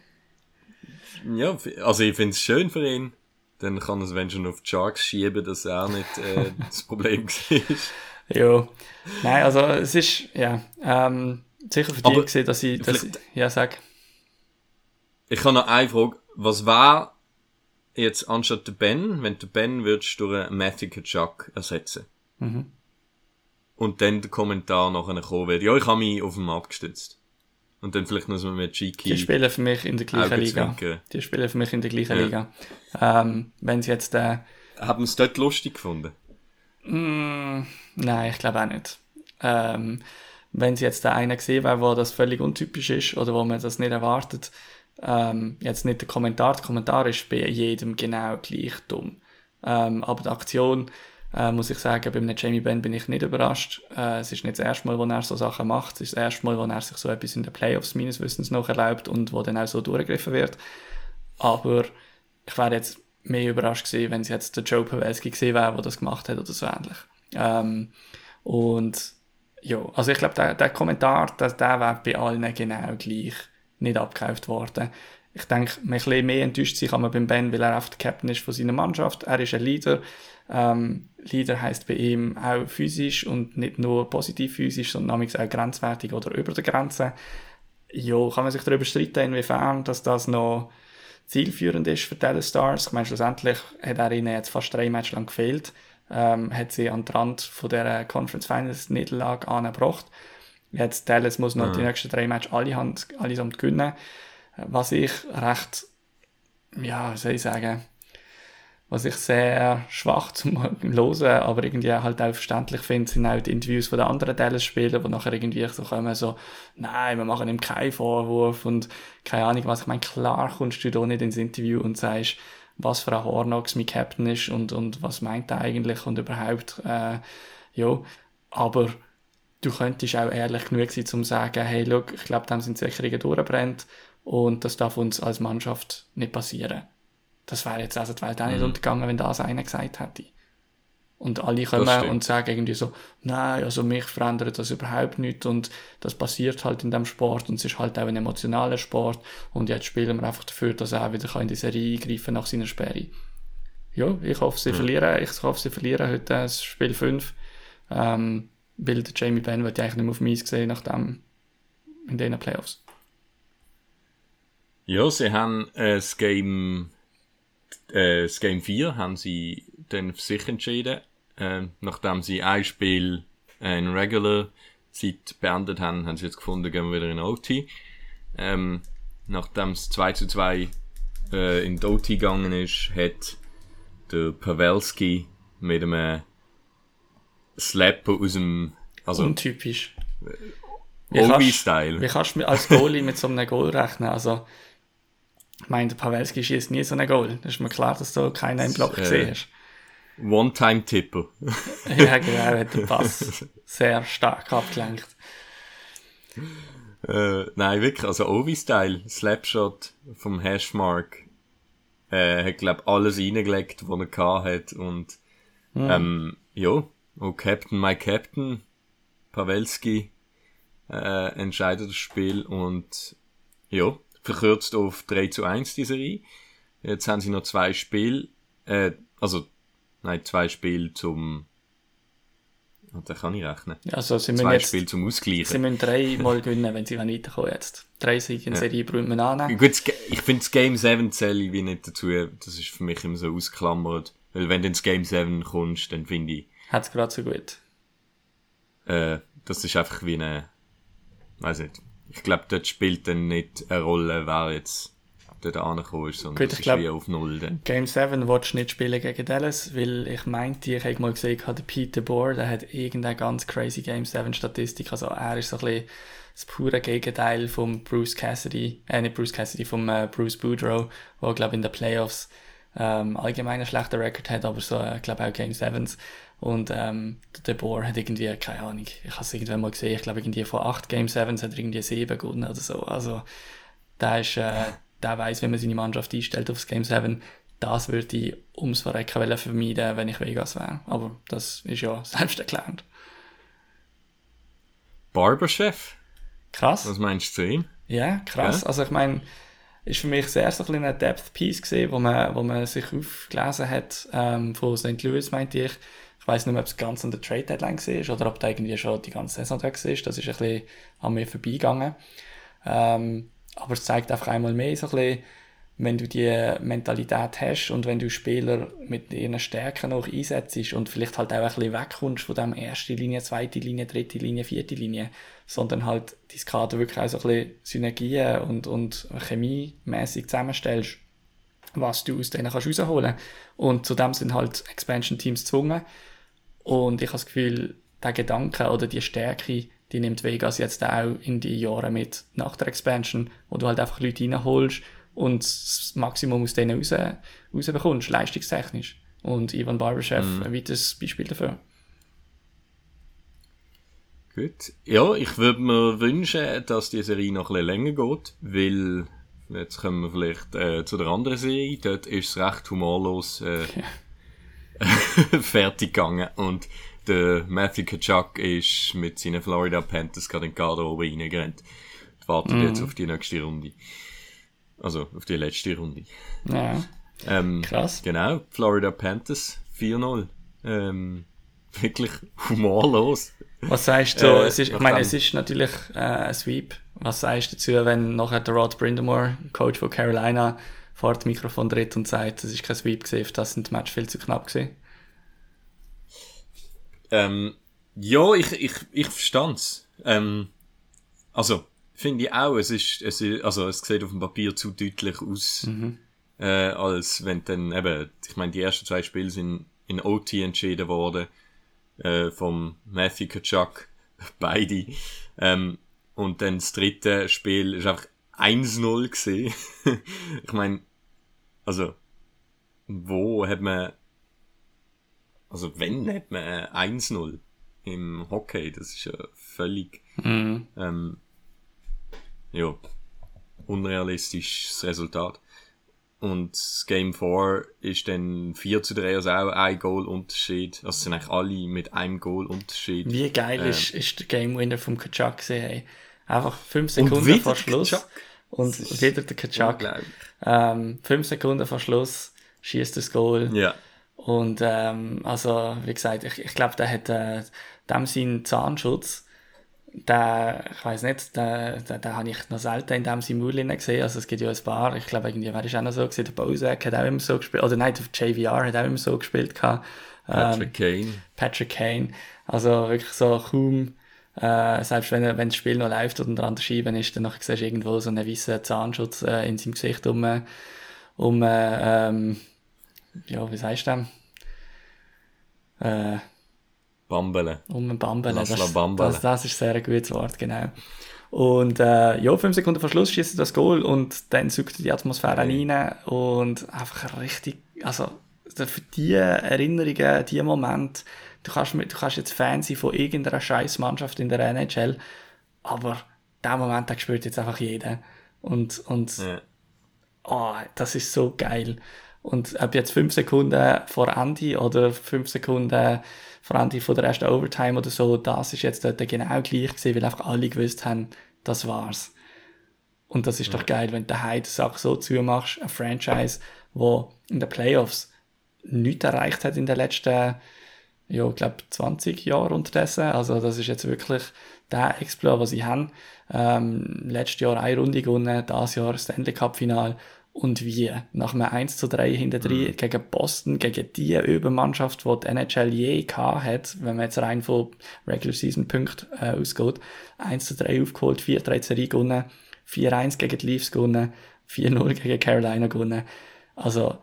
Ja, also ich finde es schön für ihn. Dann kann er es, wenn schon auf die Sharks schieben, dass er auch nicht äh, das Problem war. ja. Nein, also es ist, ja, ähm, sicher verdient Aber gesehen, dass ich, dass ich, ja, sag. Ich habe noch eine Frage. Was war jetzt anstatt der Ben, wenn der Ben würdest du durch einen Matthew Kachuk ersetzen? Mhm. Und dann der Kommentar nachher kommen wird, ja, ich habe mich auf den Markt gestützt. Und dann vielleicht noch so mit Cheeky. Die spielen für mich in der gleichen Liga. Die spielen für mich in der gleichen ja. Liga. Ähm, wenn sie jetzt, äh, Haben sie es dort lustig gefunden? Mm, nein, ich glaube auch nicht. Ähm, wenn sie jetzt der eine gesehen wäre, wo das völlig untypisch ist oder wo man das nicht erwartet, ähm, jetzt nicht der Kommentar, der Kommentar ist bei jedem genau gleich dumm. Ähm, aber die Aktion, äh, muss ich sagen, bei einem Jamie Benn bin ich nicht überrascht. Äh, es ist nicht das erste Mal, wo er so Sachen macht. Es ist das erste Mal, wo er sich so etwas in den Playoffs meines Wissens noch erlaubt und wo dann auch so durchgegriffen wird. Aber ich wäre jetzt mehr überrascht gewesen, wenn es jetzt der Joe Pavelski gesehen wäre, der das gemacht hat oder so ähnlich. Ähm, und ja, also ich glaube, der, der Kommentar, der, der wäre bei allen genau gleich nicht abgekauft worden. Ich denke, ein bisschen mehr enttäuscht sein kann man beim Ben, weil er der Captain ist von seiner Mannschaft. Er ist ein Leader. Ähm, Leader heißt bei ihm auch physisch und nicht nur positiv physisch, sondern auch grenzwertig oder über der Grenze. Ja, kann man sich darüber streiten, inwiefern dass das noch zielführend ist für Dallas Stars. Ich meine, schlussendlich hat er ihnen jetzt fast drei Matches lang gefehlt, ähm, hat sie an den Rand von der Conference Finals Niederlage angebracht. Jetzt Dallas muss noch mhm. die nächsten drei Matches alle allesamt gewinnen. Was ich recht, ja, soll ich sagen, was ich sehr schwach zum Hören, aber irgendwie halt auch verständlich finde, sind auch die Interviews von den anderen Dallas-Spielern, wo nachher irgendwie so kommen, so, nein, wir machen ihm keinen Vorwurf und keine Ahnung was. Ich meine, klar kommst du da nicht ins Interview und sagst, was für ein Hornox mein Captain ist und, und was meint er eigentlich und überhaupt, äh, ja, aber du könntest auch ehrlich genug sein, um zu sagen, hey, look, ich glaube, dem sind Sicherungen durchbrennt Und das darf uns als Mannschaft nicht passieren. Das wäre jetzt also die Welt auch nicht Mhm. untergegangen, wenn das einer gesagt hätte. Und alle kommen und sagen irgendwie so, nein, also mich verändert das überhaupt nicht und das passiert halt in dem Sport und es ist halt auch ein emotionaler Sport und jetzt spielen wir einfach dafür, dass er auch wieder in die Serie eingreifen nach seiner Sperre. Ja, ich hoffe, sie verlieren. Ich hoffe, sie verlieren heute das Spiel 5. Ähm, weil Jamie Benn wird ja eigentlich nicht mehr auf mich gesehen nach dem in den Playoffs. Ja, sie haben das Game äh, das Game 4 haben sie dann für sich entschieden, äh, nachdem sie ein Spiel äh, in Regular Zeit beendet haben, haben sie jetzt gefunden, gehen wir wieder in OT. Ähm, nachdem es 2 zu 2 äh, in die OT gegangen ist, hat der Pawelski mit einem Slap aus dem also Untypisch. Wie kannst, Obi-Style. wie kannst du als Goalie mit so einem Goal rechnen? Also, meine, der Pawelski schießt nie so ein Goal. Das ist mir klar, dass du keinen im Block Äh, gesehen hast. One-Time-Tipper. Ja, genau, er hat den Pass sehr stark abgelenkt. Äh, nein, wirklich, also Ovi-Style, Slapshot vom Hashmark, äh, hat, glaub, alles reingelegt, was er gehabt hat, und, ähm, ja, oh Captain, my Captain, Pawelski, äh, entscheidet das Spiel, und, ja, verkürzt auf 3 zu 1 die Serie. Jetzt haben sie noch zwei Spiele, äh, also, nein, zwei Spiele zum, oh, da kann ich rechnen. Also, sie Zwei jetzt, Spiele zum Ausgleichen. sie müssen dreimal gewinnen, wenn sie weiterkommen jetzt. Drei Siege in Serie braucht man annehmen. Gut, ich finde das Game 7 zähle ich wie nicht dazu. Das ist für mich immer so ausklammert. Weil wenn du ins Game 7 kommst, dann finde ich, Hat's gerade so gut. äh, das ist einfach wie eine, weiß nicht. Ich glaube, dort spielt dann nicht eine Rolle, wer jetzt dort angekommen ist, sondern Gut, ich ist glaub- auf Null dann. Game 7 willst du nicht spielen gegen Dallas, weil ich meinte, ich habe mal gesehen, der Peter Bohr, der hat irgendeine ganz crazy Game 7 Statistik. Also er ist so ein bisschen das pure Gegenteil vom Bruce Cassidy, äh nicht Bruce Cassidy, vom äh, Bruce Boudreau, der glaube in den Playoffs ähm, allgemein einen schlechten Rekord hat, aber so, äh, glaube auch Game 7s. Und ähm, der Bohr hat irgendwie, keine Ahnung, ich habe es irgendwann mal gesehen, ich glaube irgendwie von 8 Game 7s hat er irgendwie 7 gewonnen oder so. Also der ist, äh, der weiß, wie man seine Mannschaft einstellt aufs Game 7. Das würde ich ums Verrecken vermeiden, wenn ich Vegas wäre. Aber das ist ja selbsterklärend. Barberchef? Krass. Was meinst du zu ihm? Ja, krass. Ja. Also ich meine, ist für mich sehr so ein bisschen ein Depth-Piece gesehen, wo man, wo man sich aufgelesen hat ähm, von St. Louis, meinte ich. Ich weiß nicht mehr, ob es ganz an der Trade-Deadline war oder ob da irgendwie schon die ganze Saison da war. Das ist ein bisschen an mir vorbeigegangen. Ähm, aber es zeigt einfach einmal mehr so ein bisschen, wenn du die Mentalität hast und wenn du Spieler mit ihren Stärken noch einsetzt und vielleicht halt auch ein bisschen wegkommst von dem erste Linie, zweite Linie, dritte Linie, vierte Linie, sondern halt dein Kader wirklich auch so ein bisschen Synergien und, und chemiemäßig zusammenstellst, was du aus denen kannst rausholen. Und zudem sind halt Expansion-Teams gezwungen. Und ich habe das Gefühl, der Gedanke oder die Stärke, die nimmt Vegas jetzt auch in die Jahre mit nach der Expansion, wo du halt einfach Leute reinholst und das Maximum aus denen raus, rausbekommst, leistungstechnisch. Und Ivan Barberchef, ein weiteres Beispiel dafür. Gut. Ja, ich würde mir wünschen, dass die Serie noch ein bisschen länger geht, weil jetzt kommen wir vielleicht äh, zu der anderen Serie. Dort ist es recht humorlos äh, fertig gegangen und der Matthew Kachuk ist mit seinen Florida Panthers gerade in die Garderobe reingerannt. Die warten jetzt auf die nächste Runde. Also auf die letzte Runde. Ja, Ähm, krass. Genau, Florida Panthers 4-0. Ähm, wirklich humorlos. Was sagst du? Äh, es ist, ich meine, es ist natürlich äh, ein Sweep. Was sagst du dazu, wenn nachher der Rod Brindamore, Coach von Carolina, vor dem Mikrofon tritt und sagt, es ist kein Sweep gewesen, für das sind die Match viel zu knapp gewesen? Ähm, ja, ich, ich, ich verstand's. Ähm, also, finde ich auch, es ist, es ist, also, es sieht auf dem Papier zu deutlich aus, äh, als wenn dann eben, ich meine, die ersten zwei Spiele sind in OT entschieden worden, äh, vom Matthew Kachuk, beide. Ähm, und dann das dritte Spiel ist einfach 1-0 gesehen. ich meine, also, wo hat man also wenn hat man äh, 1-0 im Hockey, das ist ja völlig, Mhm. ähm, ja, unrealistisches Resultat. Und das Game 4 ist dann 4 zu 3, also auch ein Goal-Unterschied. Also sind eigentlich alle mit einem Goal-Unterschied. Wie geil Ähm. ist, ist der Game Winner vom Kachak gesehen. Einfach 5 Und Sekunden vor der Schluss. Und wieder der. Unglaublich. Ähm, 5 Sekunden vor Schluss schießt das Goal. Ja. Und ähm, also, wie gesagt, ich, ich glaube, der hat äh, dem seinen Zahnschutz, der, ich weiß nicht, den, den, den habe ich noch selten in dem drin gesehen. Also es gibt ja ein paar, ich glaube, irgendwie, wer ist auch noch so gewesen, der Bozak hat auch immer so gespielt, oder nein, der JVR hat auch immer so gespielt gehabt. Ähm, Patrick Kane. Patrick Kane. Also wirklich so kaum, äh, selbst wenn, wenn das Spiel noch läuft oder dran der Scheibe ist, dann siehst du irgendwo so einen weißen Zahnschutz äh, in seinem Gesicht um, äh, um äh, ähm, ja, wie sagst du dem? Äh, Bambele. um ein Bambele. Das, Bambele. das, das ist sehr ein gutes Wort, genau. Und äh, ja, fünf Sekunden vor Schluss schießt er das Goal und dann sucht er die Atmosphäre rein und einfach richtig, also für die Erinnerungen, die Momente, du kannst, du kannst jetzt Fan sein von irgendeiner Scheißmannschaft in der NHL, aber der Moment, den spürt jetzt einfach jeder. Und, und Ja. oh, das ist so geil. Und ob jetzt fünf Sekunden vor Ende oder fünf Sekunden vor Ende von der ersten Overtime oder so, das ist jetzt dort genau gleich gewesen, weil einfach alle gewusst haben, das war's. Und das ist doch geil, wenn du daheim den Sack so zumachst, ein Franchise, wo in den Playoffs nichts erreicht hat in den letzten, ja, ich glaube 20 Jahren unterdessen. Also das ist jetzt wirklich der Exploit, was sie haben. Ähm, letztes Jahr eine Runde gewonnen, das Jahr Stanley Cup Final. Und wie? Nach einem 1 zu 3 hinter 3 gegen Boston, gegen die Übermannschaft, die die NHL je gehabt hat, wenn man jetzt rein von Regular Season Punkten äh, ausgeht. 1 zu 3 aufgeholt, 4-3 Serie gewonnen, 4-1 gegen die Leafs gewonnen, 4-0 gegen Carolina gewonnen. Also,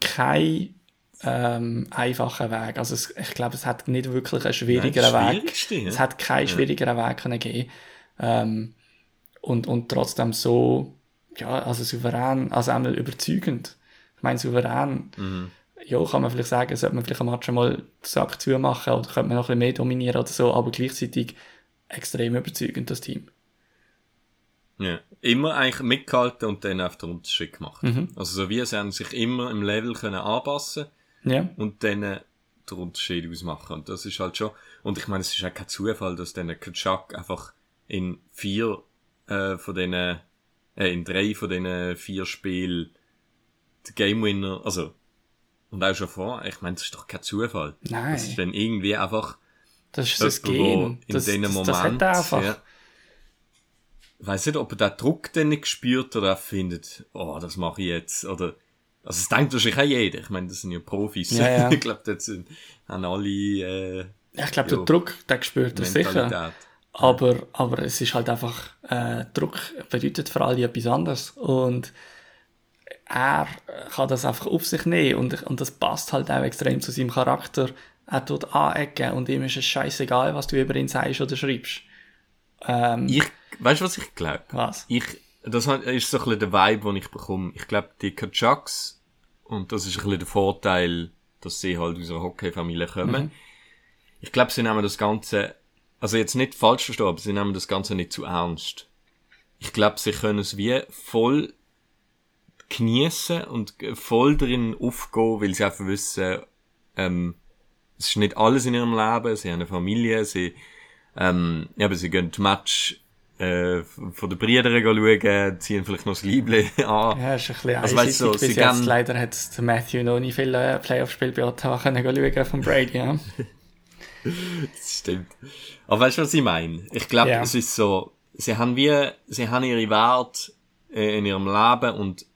kein ähm, einfacher Weg. Also es, ich glaube, es hat nicht wirklich einen schwierigeren Nein, Weg. Ja. Es hat keinen schwierigeren Weg können geben. Ähm, und, und trotzdem so, ja, also souverän, also einmal überzeugend. Ich meine, souverän, Mhm. ja, kann man vielleicht sagen, sollte man vielleicht am Match mal den Sack zumachen oder könnte man noch ein bisschen mehr dominieren oder so, aber gleichzeitig extrem überzeugend, das Team. Ja. Immer eigentlich mitgehalten und dann auf den Unterschied gemacht. Mhm. Also so wie sie haben sich immer im Level können anpassen Ja, und dann äh, den Unterschied ausmachen. Und das ist halt schon, und ich meine, es ist auch kein Zufall, dass dann Kaczak einfach in vier äh, von den, äh, in drei von den vier Spielen der Game Winner, also, und auch schon vor, ich meine, das ist doch kein Zufall. Nein. Das ist dann irgendwie einfach das ist das Gen. in Das, das, Momenten, das hat er einfach. ja, ich weiss nicht, ob er den Druck dann nicht spürt oder auch findet, oh, das mache ich jetzt, oder, also es denkt wahrscheinlich auch jeder, ich meine, das sind ja Profis, Ja, ja. ich glaube, das sind, haben alle, äh, ich glaube, Ja. der Druck, den spürt er sicher. Aber, aber es ist halt einfach, äh, Druck bedeutet für alle etwas anderes. Und er kann das einfach auf sich nehmen und, und das passt halt auch extrem zu seinem Charakter. Er tut anecken und ihm ist es scheißegal, was du über ihn sagst oder schreibst. Ähm, Ich, weißt du, was ich glaube? was? Ich, das ist so ein bisschen der Vibe, den ich bekomme. Ich glaube, die Kaczaks, und das ist ein bisschen der Vorteil, dass sie halt aus einer Hockey-Familie kommen. Ich glaube, sie nehmen das Ganze, also jetzt nicht falsch verstehen, aber sie nehmen das Ganze nicht zu ernst. Ich glaube, sie können es wie voll genießen und voll drin aufgehen, weil sie einfach wissen, ähm, es ist nicht alles in ihrem Leben, sie haben eine Familie, sie, ähm, eben, sie gehen die Match äh, von den Brüdern schauen, ziehen vielleicht noch das Liebling an. Ja, ist ein bisschen Also, weißt du, bis sie jetzt. geben- Leider hat Matthew noch nicht viele Playoff-Spiele bei Ottawa können schauen von Brady. Ja. Das stimmt. Aber weißt du, was ich meine? Ich glaube, Ja. es ist so, sie haben wie, sie haben ihre Werte äh, in ihrem Leben und,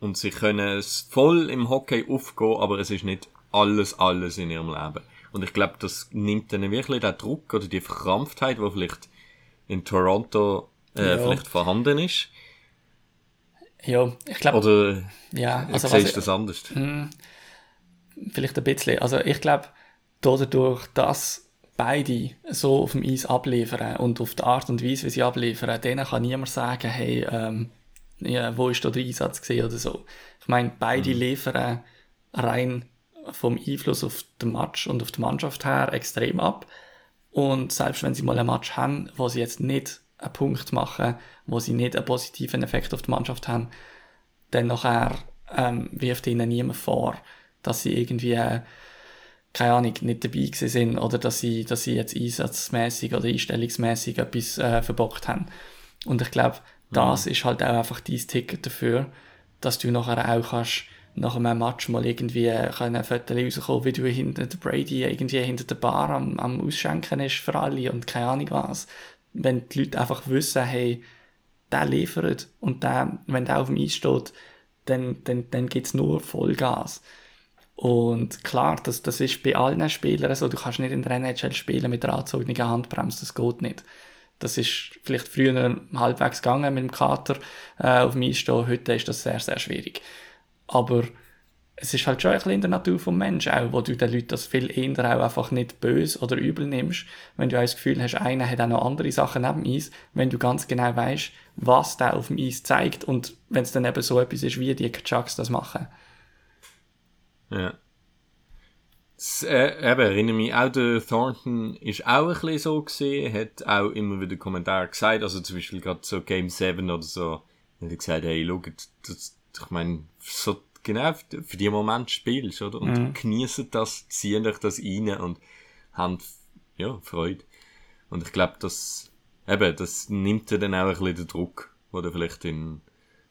und sie können es voll im Hockey aufgehen, aber es ist nicht alles, alles in ihrem Leben. Und ich glaube, das nimmt dann wirklich den Druck oder die Verkrampftheit, die vielleicht in Toronto äh, Ja. vielleicht vorhanden ist. ja, ich glaube, Oder ja, also, siehst du das anders? vielleicht ein bisschen. Also ich glaube, dadurch, dass beide so auf dem Eis abliefern und auf die Art und Weise, wie sie abliefern, denen kann niemand sagen, hey, ähm, ja, wo ist da der Einsatz gewesen oder so. Ich meine, beide liefern rein vom Einfluss auf den Match und auf die Mannschaft her extrem ab. Und selbst wenn sie mal ein Match haben, wo sie jetzt nicht einen Punkt machen, wo sie nicht einen positiven Effekt auf die Mannschaft haben, dann nachher ähm, wirft ihnen niemand vor, dass sie irgendwie, äh, keine Ahnung, nicht dabei gewesen sind oder dass sie, dass sie jetzt einsatzmäßig oder einstellungsmäßig etwas äh, verbockt haben. Und ich glaube, das mhm. ist halt auch einfach dein Ticket dafür, dass du nachher auch kannst nach einem Match mal irgendwie ein Foto rauskommen, wie du hinter der Brady irgendwie hinter der Bar am, am Ausschenken ist für alle und keine Ahnung was. Wenn die Leute einfach wissen, hey, der liefert und der, wenn der auf dem Eis steht, dann, dann, dann gibt's nur Vollgas. Und klar, das, das ist bei allen Spielern so, du kannst nicht in der NHL spielen mit der angezogenen Handbremse, das geht nicht. Das ist vielleicht früher halbwegs gegangen mit dem Kater äh, auf dem Eis stehen, heute ist das sehr, sehr schwierig. Aber es ist halt schon ein bisschen in der Natur vom Menschen auch, wo du den Leuten das viel eher auch einfach nicht böse oder übel nimmst, wenn du auch das Gefühl hast, einer hat auch noch andere Sachen neben dem Eis, wenn du ganz genau weißt, was der auf dem Eis zeigt und wenn es dann eben so etwas ist, wie die Chucks das machen. Ja. Das, äh, eben, erinnere mich, auch der Thornton ist auch ein bisschen so gesehen, hat auch immer wieder Kommentare gesagt, also zum Beispiel gerade so Game 7 oder so, hat er gesagt, hey, schau, das, ich meine, so genau für die Moment spielst, oder? Und mhm. genießen das, ziehen euch das rein und haben, ja, Freude. Und ich glaube, das, eben, das nimmt dir dann auch ein bisschen den Druck, du vielleicht in,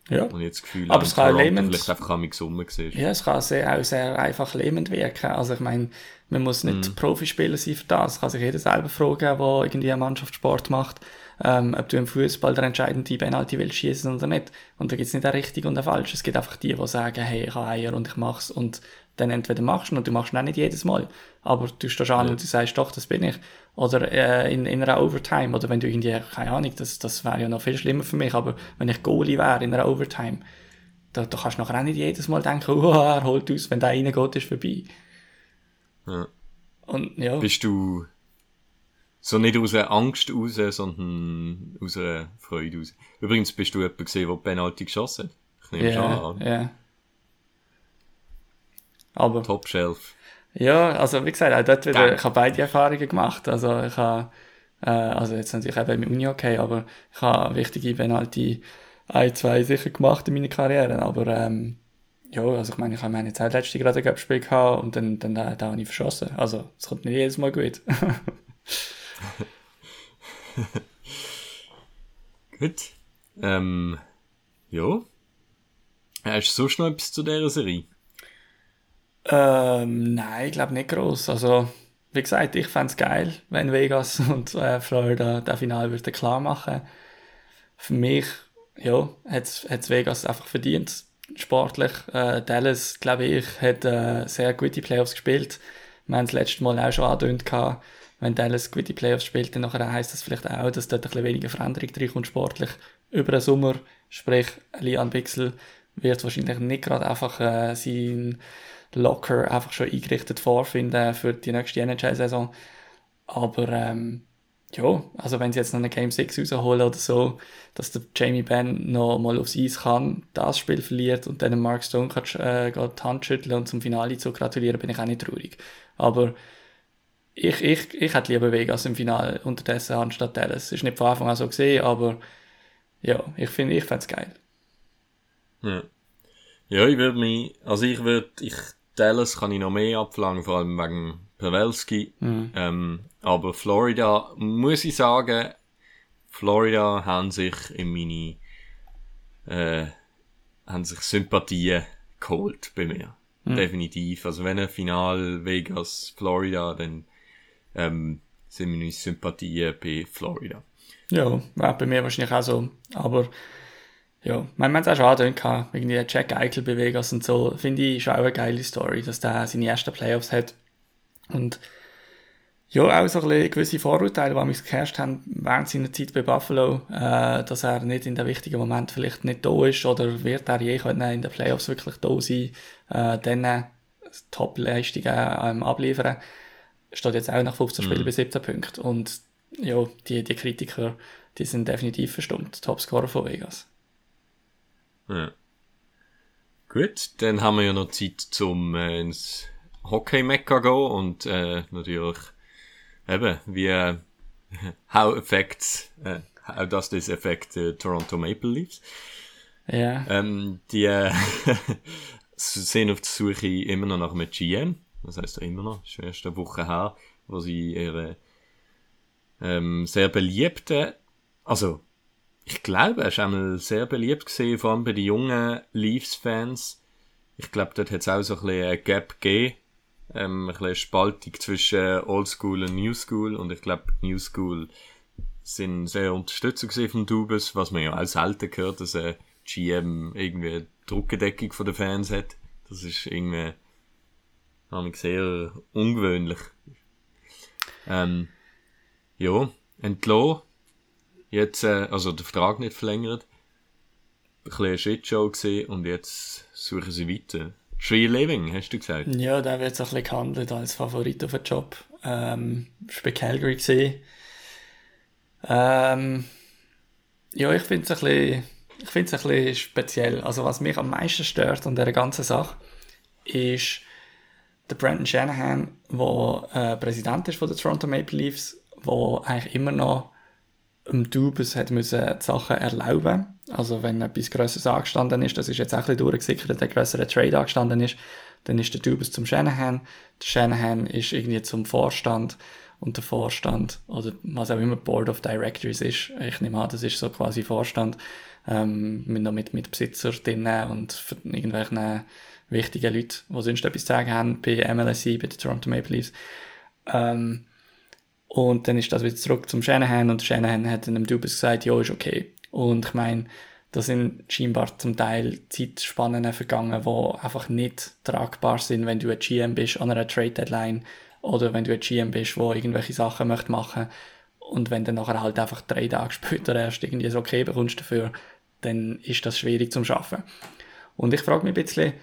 ja. Und jetzt Gefühl, aber es kann lähmend, vielleicht einfach am Gesummen Ja, es kann sehr, auch sehr einfach lähmend wirken. Also ich meine, man muss nicht mm. Profispieler sein für das. Es kann sich jeder selber fragen, der irgendwie einen Mannschaftssport macht ähm, ob du im Fußball der entscheidende Penalty willst schießen oder nicht. Und da gibt es nicht ein richtig und ein falsch. Es gibt einfach die, die sagen, hey, ich habe Eier und ich mach's und dann entweder machst du und du machst ihn auch nicht jedes Mal. Aber du stehst an ja. und du sagst, doch, das bin ich. Oder äh, in, in einer Overtime. Oder wenn du irgendwie, keine Ahnung, das, das wäre ja noch viel schlimmer für mich, aber wenn ich Goalie wäre in einer Overtime, da, da kannst du nachher auch nicht jedes Mal denken, oh, er holt aus, wenn der reingeht, ist vorbei. Ja. Und, ja. Bist du so nicht aus einer Angst raus, sondern aus einer Freude raus. Übrigens bist du jemand gesehen, der Penalty geschossen hat. Ich nehme yeah, schon an. Ja. Yeah. Aber. Top Shelf. Ja, also wie gesagt, auch dort wieder, ich habe beide Erfahrungen gemacht. Also ich habe, äh, also jetzt natürlich eben im Uni okay, aber ich habe wichtige Penalty ein, zwei sicher gemacht in meiner Karriere. Aber ähm, ja, also ich meine, ich habe meine Zeit letzte gerade ein Spiel gehabt und dann, dann da, da habe ich verschossen. Also es kommt nicht jedes Mal gut. Gut. Ähm, ja. Hast du sonst noch etwas zu dieser Serie? Ähm, nein, ich glaube nicht groß. Also, wie gesagt, ich fände es geil, wenn Vegas und äh, Florida das Finale würden klar machen. Für mich, ja, hat Vegas einfach verdient. Sportlich. Äh, Dallas, glaube ich, hat äh, sehr gute Playoffs gespielt. Wir haben das letzte Mal auch schon angedeutet wenn Dallas gute Playoffs spielt, dann nachher heisst das vielleicht auch, dass dort ein bisschen weniger Veränderung reinkommt sportlich über den Sommer. Sprich, Lian Bixel wird wahrscheinlich nicht gerade einfach äh, sein Locker einfach schon eingerichtet vorfinden für die nächste NHL-Saison. Aber ähm, ja, also wenn sie jetzt noch eine Game 6 rausholen oder so, dass der Jamie Benn noch mal aufs Eis kann, das Spiel verliert und dann Mark Stone kann, äh, die Hand schütteln und zum Finale zu gratulieren, bin ich auch nicht traurig. Aber ich, ich, ich hätte lieber Vegas im Finale unterdessen anstatt Dallas. Ist nicht von Anfang an so gesehen, aber ja, ich finde, ich fände es geil. Ja. Ja, ich würde mich, also ich würde, ich, Dallas kann ich noch mehr abverlangen, vor allem wegen Pavelski. Mhm. Ähm, aber Florida, muss ich sagen, Florida haben sich in meine, äh, haben sich Sympathien geholt bei mir. Mhm. Definitiv. Also wenn ein Final Vegas, Florida, dann ähm, sind meine Sympathien bei Florida. Ja, bei mir wahrscheinlich auch so. Aber ja, man hat es auch schon angehört, irgendwie Jack Eichel bei Vegas und so, finde ich schon auch eine geile Story, dass der seine ersten Playoffs hat. Und ja, auch so ein bisschen gewisse Vorurteile, die mich geherrscht haben während seiner Zeit bei Buffalo, äh, dass er nicht in den wichtigen Moment vielleicht nicht da ist oder wird er je können in den Playoffs wirklich da sein, äh, dann Top-Leistungen ähm, abliefern steht jetzt auch nach 15 Spielen mhm. bei 17 Punkten. Und ja, die, die Kritiker, die sind definitiv verstummt. Topscorer von Vegas. Ja. Gut, dann haben wir ja noch Zeit zum äh, ins Hockey-Mecca gehen und äh, natürlich eben, wie äh, how affects, äh, how does this affect the Toronto Maple Leafs? Ja. Ähm, die äh, sind auf der Suche immer noch nach einem GM. Was heißt da immer noch? Das ist erst eine Woche her, wo sie ihre ähm, sehr beliebte, also ich glaube, er ist einmal sehr beliebt gesehen, vor allem bei den jungen Leafs-Fans. Ich glaube, dort hat es auch so ein bisschen ein Gap gegeben, ähm, ein bisschen eine Spaltung zwischen Old School und New School und ich glaube, New School sind sehr Unterstützer gesehen von Dubes, was man ja auch selten gehört, dass ein GM irgendwie eine Druckendeckung von den Fans hat. Das ist irgendwie habe ich sehr ungewöhnlich. Ähm, ja, entlassen. Jetzt, äh, also der Vertrag nicht verlängert. Ein bisschen eine Shitshow gesehen und jetzt suchen sie weiter. Tree Living, hast du gesagt? Ja, der wird so ein bisschen gehandelt als Favorit auf den Job. Ähm, ist bei Calgary gesehen. Ähm, ja, ich finde es ein bisschen, ich finde es ein bisschen speziell. Also was mich am meisten stört an dieser ganzen Sache, ist der Brandon Shanahan, der äh, Präsident ist von der Toronto Maple Leafs, der eigentlich immer noch im Dubes hat müssen die Sachen erlauben. Also wenn etwas Größeres angestanden ist, das ist jetzt auch ein bisschen durchgesickert, der größere Trade angestanden ist, dann ist der Dubes zum Shanahan, der Shanahan ist irgendwie zum Vorstand und der Vorstand, oder was auch immer Board of Directors ist, ich nehme an, das ist so quasi Vorstand, ähm, mit, noch mit, mit Besitzer drinnen und irgendwelchen wichtigen Leuten, die sonst etwas zu sagen haben, bei MLSE, bei den Toronto Maple Leafs. Ähm, und dann ist das wieder zurück zum Shanahan und Shanahan hat dann dem Dubes gesagt, ja, ist okay. Und ich meine, da sind scheinbar zum Teil Zeitspannen vergangen, die einfach nicht tragbar sind, wenn du ein GM bist an einer Trade Deadline oder wenn du ein GM bist, wo irgendwelche Sachen möchte machen und wenn dann nachher halt einfach drei Tage später erst irgendwie ein Okay bekommst dafür, dann ist das schwierig zum Schaffen. Und ich frage mich ein bisschen,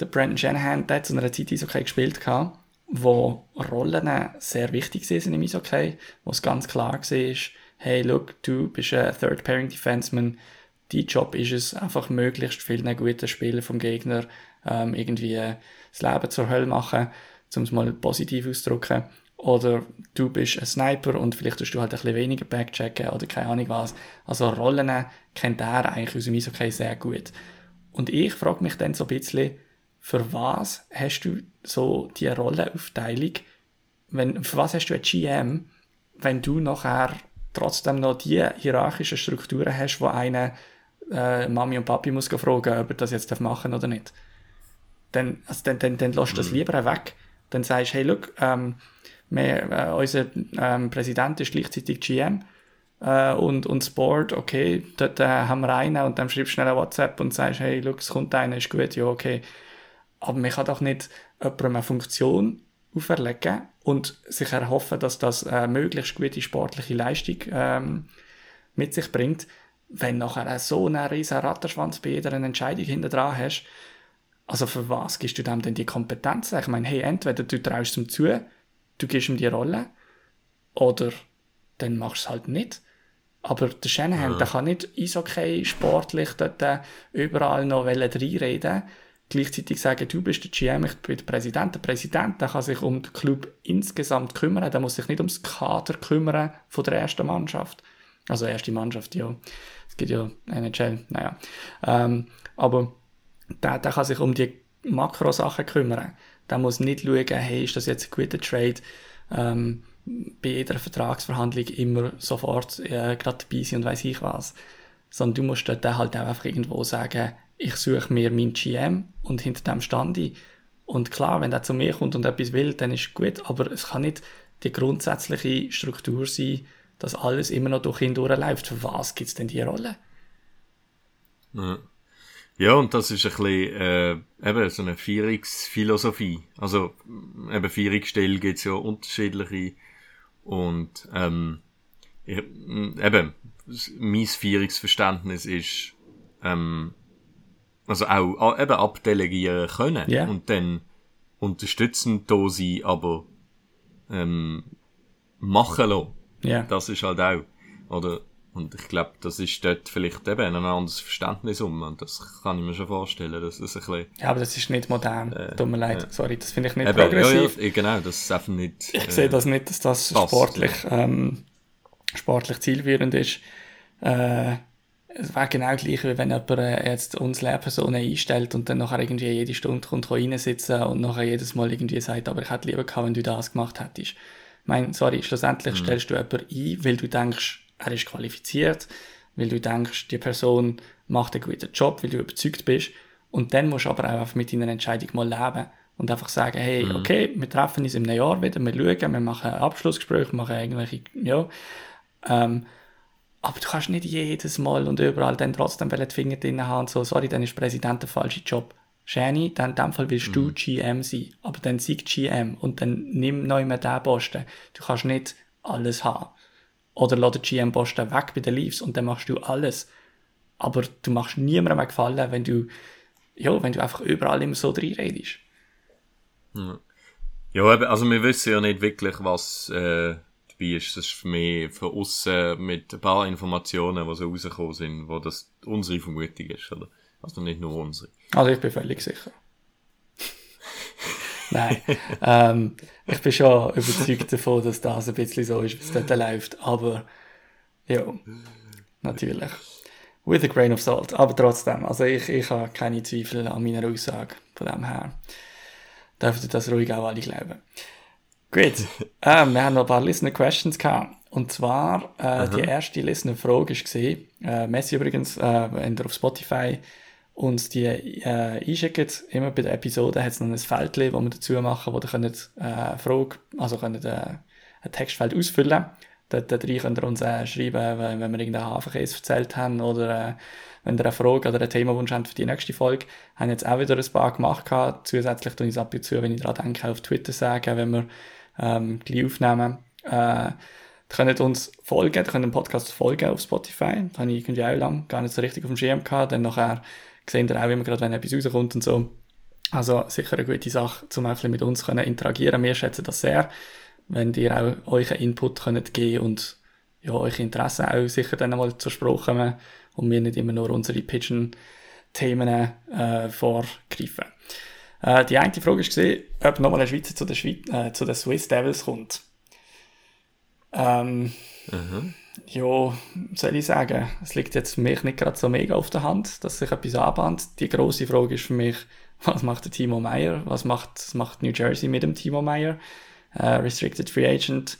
der Brandon Shanahan, hat zu einer Zeit Eishockey gespielt gehabt, wo Rollen sehr wichtig sind im Eishockey, wo es ganz klar war, hey, look, du bist ein Third-Pairing-Defenseman, dein Job ist es, einfach möglichst vielen guten Spielern vom Gegner ähm, irgendwie das Leben zur Hölle machen, um es mal positiv auszudrücken. Oder du bist ein Sniper und vielleicht tust du halt ein bisschen weniger Backchecken oder keine Ahnung was. Also Rollen kennt er eigentlich aus dem Eishockey sehr gut. Und ich frage mich dann so ein bisschen, für was hast du so die Rollenaufteilung, wenn, für was hast du ein GM, wenn du nachher trotzdem noch die hierarchischen Strukturen hast, wo eine äh, Mami und Papi muss fragen, ob er das jetzt machen oder nicht. Dann, also dann, dann, dann lässt du das mhm. lieber weg. Dann sagst du, hey, look, ähm, wir, äh, unser ähm, Präsident ist gleichzeitig GM äh, und, und das Board, okay, dort äh, haben wir einen und dann schreibst du schnell ein WhatsApp und sagst, hey, look, es kommt einer, ist gut, ja, okay. Aber man kann doch nicht jemandem eine Funktion auferlegen und sich erhoffen, dass das eine möglichst gute sportliche Leistung ähm, mit sich bringt, wenn nachher so einen riesen Ratterschwanz bei jeder Entscheidung hinter dran hast. Also für was gibst du dem denn die Kompetenz? Ich meine, hey, entweder du traust ihm zu, du gibst ihm die Rolle, oder dann machst du es halt nicht. Aber der Shanahan, ja. der kann nicht Eishockey sportlich dort äh, überall noch reinreden gleichzeitig sagen, du bist der GM, ich bin der Präsident. Der Präsident der kann sich um den Club insgesamt kümmern, der muss sich nicht ums Kader kümmern von der ersten Mannschaft. Also erste Mannschaft, ja. Es gibt ja NHL, naja. Ähm, aber der, der kann sich um die Makrosachen kümmern. Der muss nicht schauen, hey, ist das jetzt ein guter Trade? Ähm, bei jeder Vertragsverhandlung immer sofort äh, gerade dabei sein und weiß ich was. Sondern du musst dort halt auch einfach irgendwo sagen, ich suche mir meinen GM und hinter dem stand ich. Und klar, wenn der zu mir kommt und etwas will, dann ist gut, aber es kann nicht die grundsätzliche Struktur sein, dass alles immer noch durch ihn durchläuft. Für was gibt es denn die Rolle? Ja. ja, und das ist ein bisschen äh, eben so eine Vierungsphilosophie. Also eben Vierungsstelle gibt es ja unterschiedliche und ähm, ich, eben, mein Vierungsverständnis ist ähm, also auch eben abdelegieren können yeah. und dann unterstützend da sein, aber ähm, machen lassen. Yeah. Das ist halt auch. Oder, und ich glaube, das ist dort vielleicht eben ein anderes Verständnis um. Und das kann ich mir schon vorstellen. Das ist ein bisschen, ja, aber das ist nicht modern. Äh, Tut mir leid. Äh, Sorry, das finde ich nicht eben, progressiv. Ja, ja, genau, das ist einfach nicht. Ich äh, sehe das nicht, dass das passt, sportlich, ja. ähm, sportlich zielführend ist. Äh, es wäre genau gleich, wie wenn jemand äh, jetzt uns Lehrpersonen einstellt und dann nachher irgendwie jede Stunde kommt reinsitzen und nachher jedes Mal irgendwie sagt, aber ich hätte lieber gehabt, wenn du das gemacht hättest. Ich meine, sorry, schlussendlich mhm. stellst du jemanden ein, weil du denkst, er ist qualifiziert, weil du denkst, die Person macht einen guten Job, weil du überzeugt bist. Und dann musst du aber auch mit deiner Entscheidung mal leben und einfach sagen, hey, mhm. okay, wir treffen uns einem Jahr wieder, wir schauen, wir machen ein Abschlussgespräch, machen irgendwelche, ja, ähm, aber du kannst nicht jedes Mal und überall dann trotzdem die Finger drin haben und so, sorry, dann ist Präsident der falsche Job. Shani, dann in dem Fall willst mhm. du GM sein, aber dann sieg GM und dann nimm neu mehr den Posten. Du kannst nicht alles haben. Oder lass den GM-Posten weg bei den Leaves und dann machst du alles. Aber du machst niemandem mehr gefallen, wenn du, ja, wenn du einfach überall immer so reinredest. Ja, also wir wissen ja nicht wirklich, was äh, dabei ist. Das ist für mich von außen mit ein paar Informationen, die so rausgekommen sind, wo das unsere Vermutung ist, oder? Also nicht nur unsere. Also ich bin völlig sicher. Nein, ähm, ich bin schon überzeugt davon, dass das ein bisschen so ist, wie es dort läuft. Aber ja, natürlich. With a grain of salt. Aber trotzdem, also ich, ich habe keine Zweifel an meiner Aussage. Von dem her dürft ihr das ruhig auch alle glauben. Gut, ähm, wir haben noch ein paar Listener Questions gehabt. Und zwar, äh, die erste Listener Frage war gesehen, äh, Messi übrigens, äh, wenn ihr auf Spotify uns die äh, einschickt, immer bei der Episode hat es noch ein Feld, das wir dazu machen, wo ihr könnt, äh, Frage, also könnt, äh, ein Textfeld ausfüllen. Dort, dort könnt ihr uns äh, schreiben, wenn, wenn wir irgendeinen Hafenkäse erzählt haben oder äh, wenn ihr eine Frage oder ein Themawunsch habt für die nächste Folge, haben jetzt auch wieder ein paar gemacht gehabt. Zusätzlich tue ich es ab und zu, wenn ich daran denke, auf Twitter sagen, wenn wir ähm, gleich aufnehmen. Äh, könnt uns folgen, könnt dem Podcast folgen auf Spotify. Das habe ich irgendwie auch lange gar nicht so richtig auf dem Schirm gehabt. Dann nachher sehen ihr auch immer gerade, wenn etwas rauskommt und so. Also sicher eine gute Sache, um ein bisschen mit uns können interagieren. Wir schätzen das sehr, wenn ihr auch euren Input könnt geben und ja, euch Interessen auch sicher dann einmal zur Sprache kommen und wir nicht immer nur unsere Pigeon-Themen äh, vorgreifen. Äh, die eine Frage war, ob nochmal ein Schweizer zu den, Schweiz äh, zu den Swiss Devils kommt. Ähm, mhm. Ja, soll ich sagen, es liegt jetzt für mich nicht gerade so mega auf der Hand, dass sich etwas anbahnt. Die große Frage ist für mich, was macht der Timo Meyer? Was macht, was macht New Jersey mit dem Timo Meyer? Äh, Restricted Free Agent.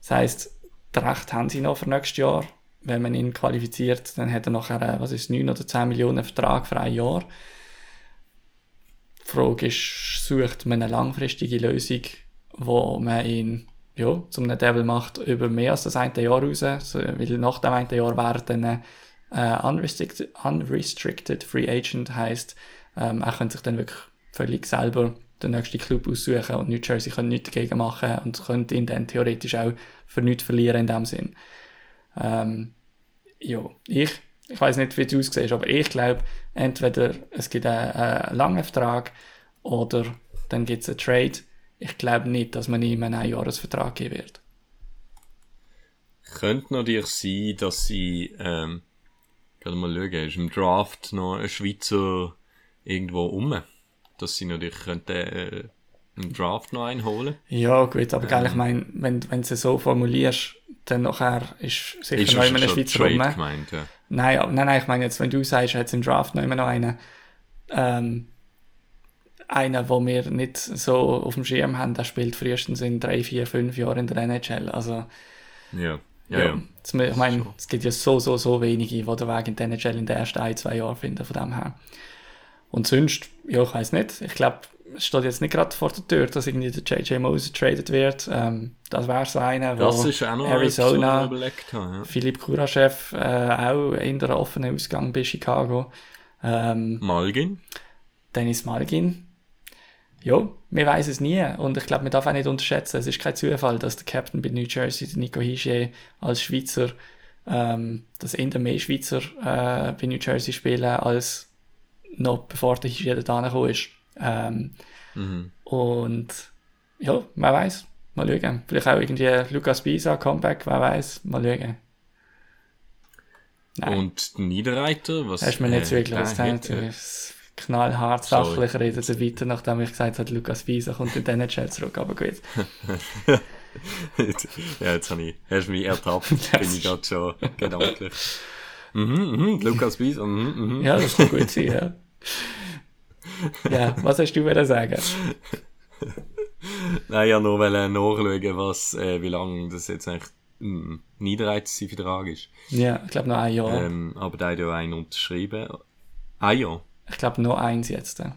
Das heisst, das Recht haben sie noch für nächstes Jahr. Wenn man ihn qualifiziert, dann hat er nachher, äh, was ist 9 oder 10 Millionen Vertrag für ein Jahr. Die Frage ist, sucht man eine langfristige Lösung, wo man ihn ja, zum Devil macht über mehr als das eine Jahr raus, weil nach dem einen Jahr wäre dann äh, unrestricted, unrestricted Free Agent heisst, ähm, er könnte sich dann wirklich völlig selber den nächsten Club aussuchen und New Jersey kann nichts dagegen machen und könnte ihn dann theoretisch auch für nichts verlieren in dem Sinn. Ähm, ja, ich, ich weiß nicht, wie du es aussiehst, aber ich glaube, entweder es gibt einen, einen langen Vertrag oder dann gibt es einen Trade ich glaube nicht, dass man ihm einen Einjahresvertrag geben wird. Könnte natürlich sein, dass sie, ähm, gerade mal schauen, ist im Draft noch ein Schweizer irgendwo um, dass sie natürlich könnten, äh, im Draft noch einholen. Ja, gut, aber ähm, ich meine, wenn, wenn du es so formulierst, dann nachher ist sicher ist noch immer ein Schweizer rum. Gemeint, ja. Nein, nein, nein, ich meine jetzt, wenn du sagst, hat es im Draft noch immer noch einen, ähm, einer, wo wir nicht so auf dem Schirm haben, der spielt frühestens in drei, vier, fünf Jahren in der NHL. Also, ja. Ja, ja. ja. Ich meine, es gibt ja so, so, so wenige, die den Weg in der NHL in den ersten ein, zwei Jahren finden, von dem her. Und sonst, ja, ich weiß nicht. Ich glaube, es steht jetzt nicht gerade vor der Tür, dass irgendwie der JJ Moses traded wird. Ähm, das wäre so einer, wo das ist auch noch Arizona, überlegt haben, ja. Philipp Kuraschew äh, auch in der offenen Ausgang bei Chicago. Ähm, Malgin. Dennis Malgin ja, wir weiß es nie. Und ich glaube, man darf auch nicht unterschätzen, es ist kein Zufall, dass der Captain bei New Jersey, Nico Hischier, als Schweizer, ähm, dass eher mehr Schweizer äh, bei New Jersey spielen, als noch bevor der Hischier da ist. Ähm, mhm. Und ja, wer weiß, mal schauen. Vielleicht auch irgendwie Lukas Bisa, Comeback, wer weiß, mal schauen. Nein. Und Niederreiter, was? Hast du mir nicht äh, wirklich was gesagt? knallhart sachlich reden sie weiter, nachdem ich gesagt habe, Lukas Wiese kommt in den NHL zurück, aber gut. ja, jetzt habe ich, hast du mich ertappt, bin ich gerade schon gedanklich. Mhm, mhm, Lukas Bies, mhm, mhm. Ja, das kann gut sein, ja. Ja, was hast du wieder sagen? Nein, ja, nur weil nachschauen, was, äh, wie lange das jetzt eigentlich ein Niederreiz-Vertrag ist. Ja, ich glaube noch ein Jahr. Ähm, aber da hat ja einen unterschrieben. Ein Jahr. Ich glaube noch eins jetzt. Äh.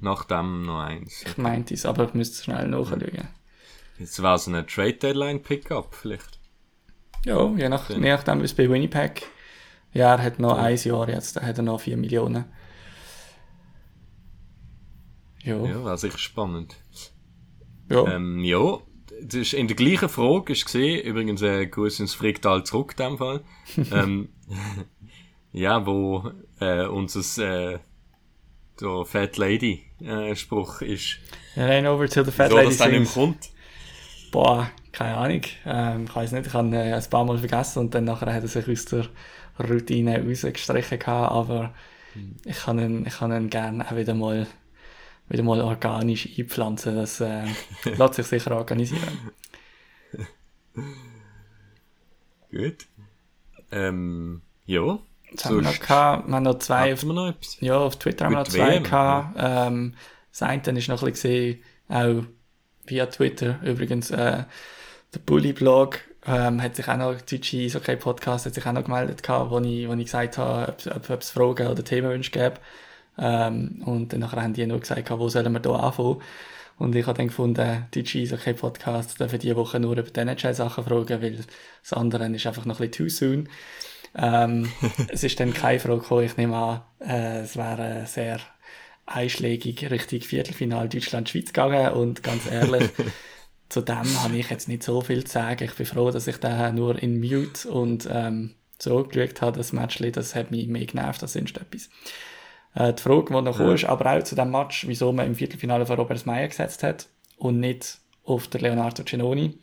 Nach dem noch eins. Ich meinte es, aber ich müsste schnell nachschauen. Jetzt war es eine Trade Deadline Pickup vielleicht. Ja, je, nach, je nachdem, wie es bei Winnipeg. Ja, er hat noch ja. ein Jahr jetzt, da hat er noch 4 Millionen. Ja. Ja, war sicher spannend. Ja. Ähm, ja, das ist in der gleichen Frage ist gesehen, übrigens äh, Gruß ins Fricktal zurück in dem Fall. ähm, ja, wo äh, unser äh, der Fat Lady äh, Spruch ist. Rein over to the Fat so, Lady. dass dann nicht kommt. Boah, keine Ahnung. Ähm, ich weiß nicht, ich habe äh, ein paar Mal vergessen und dann nachher hat er sich aus der Routine rausgestrichen gehabt, aber hm. ich kann ihn, ich kann ihn gerne auch wieder mal, wieder mal organisch einpflanzen. Das äh, lässt sich sicher organisieren. Gut. Ähm, ja. Jetzt haben wir noch gehabt, wir haben noch zwei auf, noch ja, auf Twitter haben wir noch zwei gehabt. Ja. Ähm, das eine ist noch ein bisschen auch via Twitter übrigens, äh, der Bully-Blog ähm, hat sich auch noch, deutsche Eishockey Podcast hat sich auch noch gemeldet gehabt, wo ich, wo ich gesagt habe, ob, ob es Fragen oder Themenwünsche gäbe. Ähm, und dann haben die noch gesagt, wo sollen wir hier anfangen. Und ich habe dann gefunden, deutsche Eishockey Podcast dürfen diese Woche nur über die NHL-Sachen fragen, weil das andere ist einfach noch ein bisschen too soon. Ähm, es ist dann keine Frage gekommen, ich nehme an, äh, es wäre sehr einschlägig Richtung Viertelfinale Deutschland-Schweiz gegangen und ganz ehrlich, zu dem habe ich jetzt nicht so viel zu sagen. Ich bin froh, dass ich da nur in Mute und ähm, so geschaut habe, das Match, das hat mich mehr genervt als sonst etwas. Äh, die Frage, die noch ja. ist, aber auch zu dem Match, wieso man im Viertelfinale auf Robert Meyer gesetzt hat und nicht auf der Leonardo Cenoni.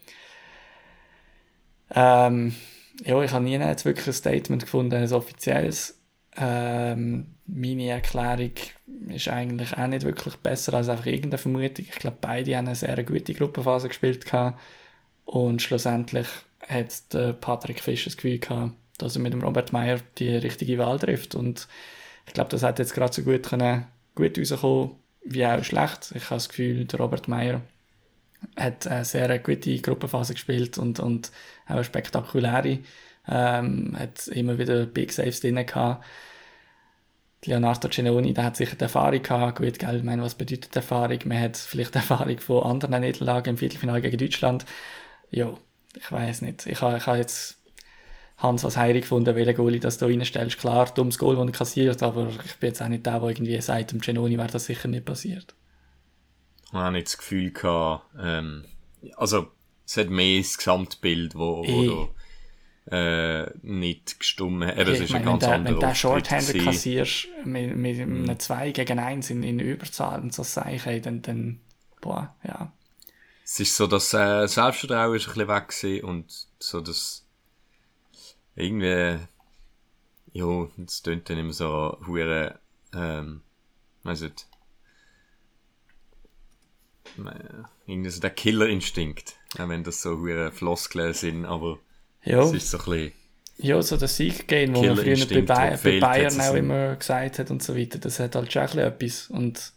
Ähm, ja, ich habe nie jetzt wirklich ein Statement gefunden, ein offizielles. Ähm, meine Erklärung ist eigentlich auch nicht wirklich besser als einfach irgendeine Vermutung. Ich glaube, beide haben eine sehr gute Gruppenphase gespielt gehabt. und schlussendlich hat der Patrick Fisch das Gefühl gehabt, dass er mit dem Robert Meyer die richtige Wahl trifft und ich glaube, das hat jetzt gerade so gut können, gut rauskommen, wie auch schlecht. Ich habe das Gefühl, der Robert Meyer hat eine sehr gute Gruppenphase gespielt und, und auch eine spektakuläre. Ähm, hat immer wieder Big Saves drin gehabt. Leonardo Cenoni, der hat sicher die Erfahrung gehabt. Gut, gell, ich meine, was bedeutet Erfahrung? Man hat vielleicht Erfahrung von anderen Niederlagen im Viertelfinale gegen Deutschland. Ja, ich weiß nicht. Ich habe ich ha jetzt Hans was heilig gefunden, welcher Goalie das da reinstellst. Klar, dummes Goal, das er kassiert, aber ich bin jetzt auch nicht der, der irgendwie sagt, dem Cenoni wäre das sicher nicht passiert. Ich habe nicht das Gefühl gehabt, ähm, also, es hat mehr das Gesamtbild, wo, wo äh, nicht gestummen hat. Okay, es ist meine, ein ganz wenn, wenn du Shorthander kassierst mit, mit mm. einem 2 gegen 1 in, in Überzahl und so Sachen, dann, dann, boah, ja. Es ist so, dass äh, Selbstvertrauen ist ein bisschen weg gewesen und so, dass irgendwie, ja, es tönt dann immer so hure, ähm, weiss nicht, irgendwie so der Killerinstinkt, auch wenn das so hure Floskeln sind, aber ja. Es ist so ein bisschen ja, so der Sieg gehen, wo man früher bei, Bay bei Bayern auch immer gesagt hat und so weiter, das hat halt schon etwas. Und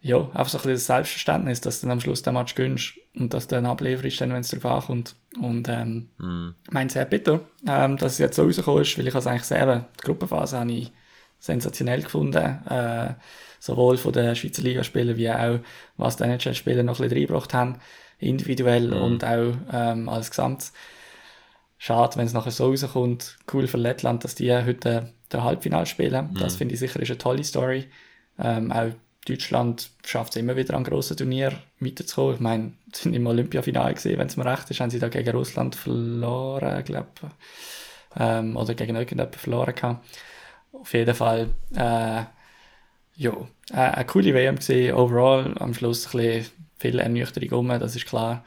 ja, einfach so ein bisschen das Selbstverständnis, dass du dann am Schluss den Match gönnst und dass du dann ablieferst, wenn es darauf ankommt. Und ähm, mm. mein sehr bitter, ähm, dass es jetzt so rausgekommen ist, weil ich es eigentlich selber, die Gruppenphase habe ich sensationell gefunden. Äh, sowohl von den Schweizer Ligaspielern wie auch, was die NHL-Spieler noch ein bisschen reingebracht haben, individuell mm. und auch ähm, als Gesamt schade, wenn es nachher so rauskommt. Cool für Lettland, dass die heute der Halbfinale spielen. Mhm. Das finde ich sicher ist eine tolle Story. Ähm, auch Deutschland schafft es immer wieder an grossen Turnieren weiterzukommen. Ich meine, sie sind im Olympiafinale gesehen, wenn es mir recht ist, haben sie da gegen Russland verloren, glaube ähm, oder gegen irgendjemanden verloren gehabt. Auf jeden Fall, äh, ja, äh, eine coole WM gesehen, overall, am Schluss ein bisschen viel Ernüchterung um, das ist klar.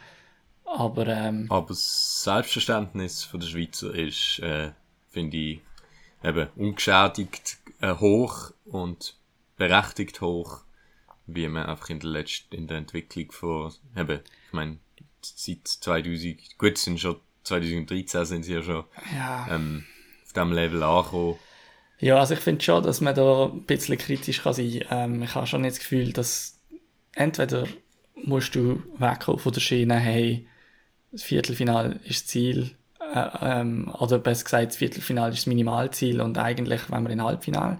Aber, ähm, Aber das Selbstverständnis von der Schweizer ist, äh, finde ich, eben ungeschädigt äh, hoch und berechtigt hoch, wie man einfach in der letzten, in der Entwicklung von, eben, ich meine, seit 2000, gut, sind schon 2013 sind sie ja schon Ja. ähm, auf diesem Level angekommen. Ja, also ich finde schon, dass man da ein bisschen kritisch kann sein kann. Ähm, ich habe schon das Gefühl, dass entweder musst du wegkommen von der Schiene, hey, das Viertelfinale ist das Ziel, äh, ähm, oder besser gesagt, das Viertelfinale ist das Minimalziel und eigentlich wenn wir in Halbfinale,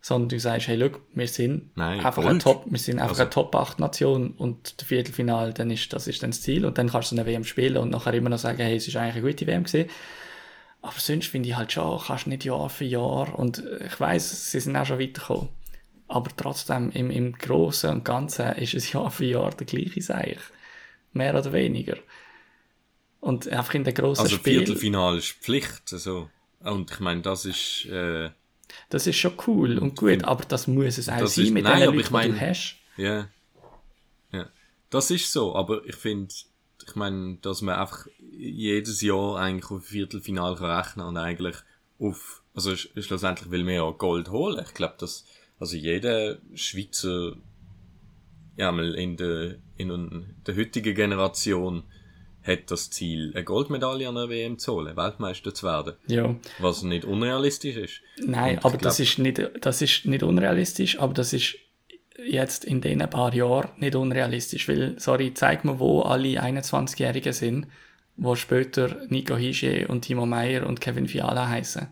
sondern du sagst, hey, look, wir sind Nein, einfach eine Top, wir sind einfach Also- eine Top-8-Nation und der Viertelfinale, dann ist, das ist dann das Ziel und dann kannst du eine WM spielen und nachher immer noch sagen, hey, es ist eigentlich eine gute WM gewesen. Aber sonst finde ich halt schon, kannst nicht Jahr für Jahr und ich weiß, sie sind auch schon weitergekommen. Aber trotzdem, im, im Großen und Ganzen ist es Jahr für Jahr der gleiche Seich. Mehr oder weniger. Und einfach in den grossen Also Spielen, Viertelfinale ist Pflicht, also. Und ich meine, das ist, äh, das ist schon cool und gut, aber das muss es auch Das sein ist- mit nein, den Leuten, ich die meine- du hast. Ja. Ja. Das ist so, aber ich finde, ich meine, dass man einfach jedes Jahr eigentlich auf Viertelfinal kann rechnen und eigentlich auf, also sch- schlussendlich will man ja Gold holen. Ich glaube, dass, also jeder Schweizer, ja, mal in der, in der heutigen Generation hat das Ziel, eine Goldmedaille an einer WM zu holen, Weltmeister zu werden. Ja. Was nicht unrealistisch ist. Nein, Und aber das, glaub- ist nicht, das ist nicht unrealistisch, aber das ist jetzt in den paar Jahren nicht unrealistisch, weil, sorry, zeig mir, wo alle 21-Jährigen sind, wo später Nico Hische und Timo Meyer und Kevin Fiala heißen.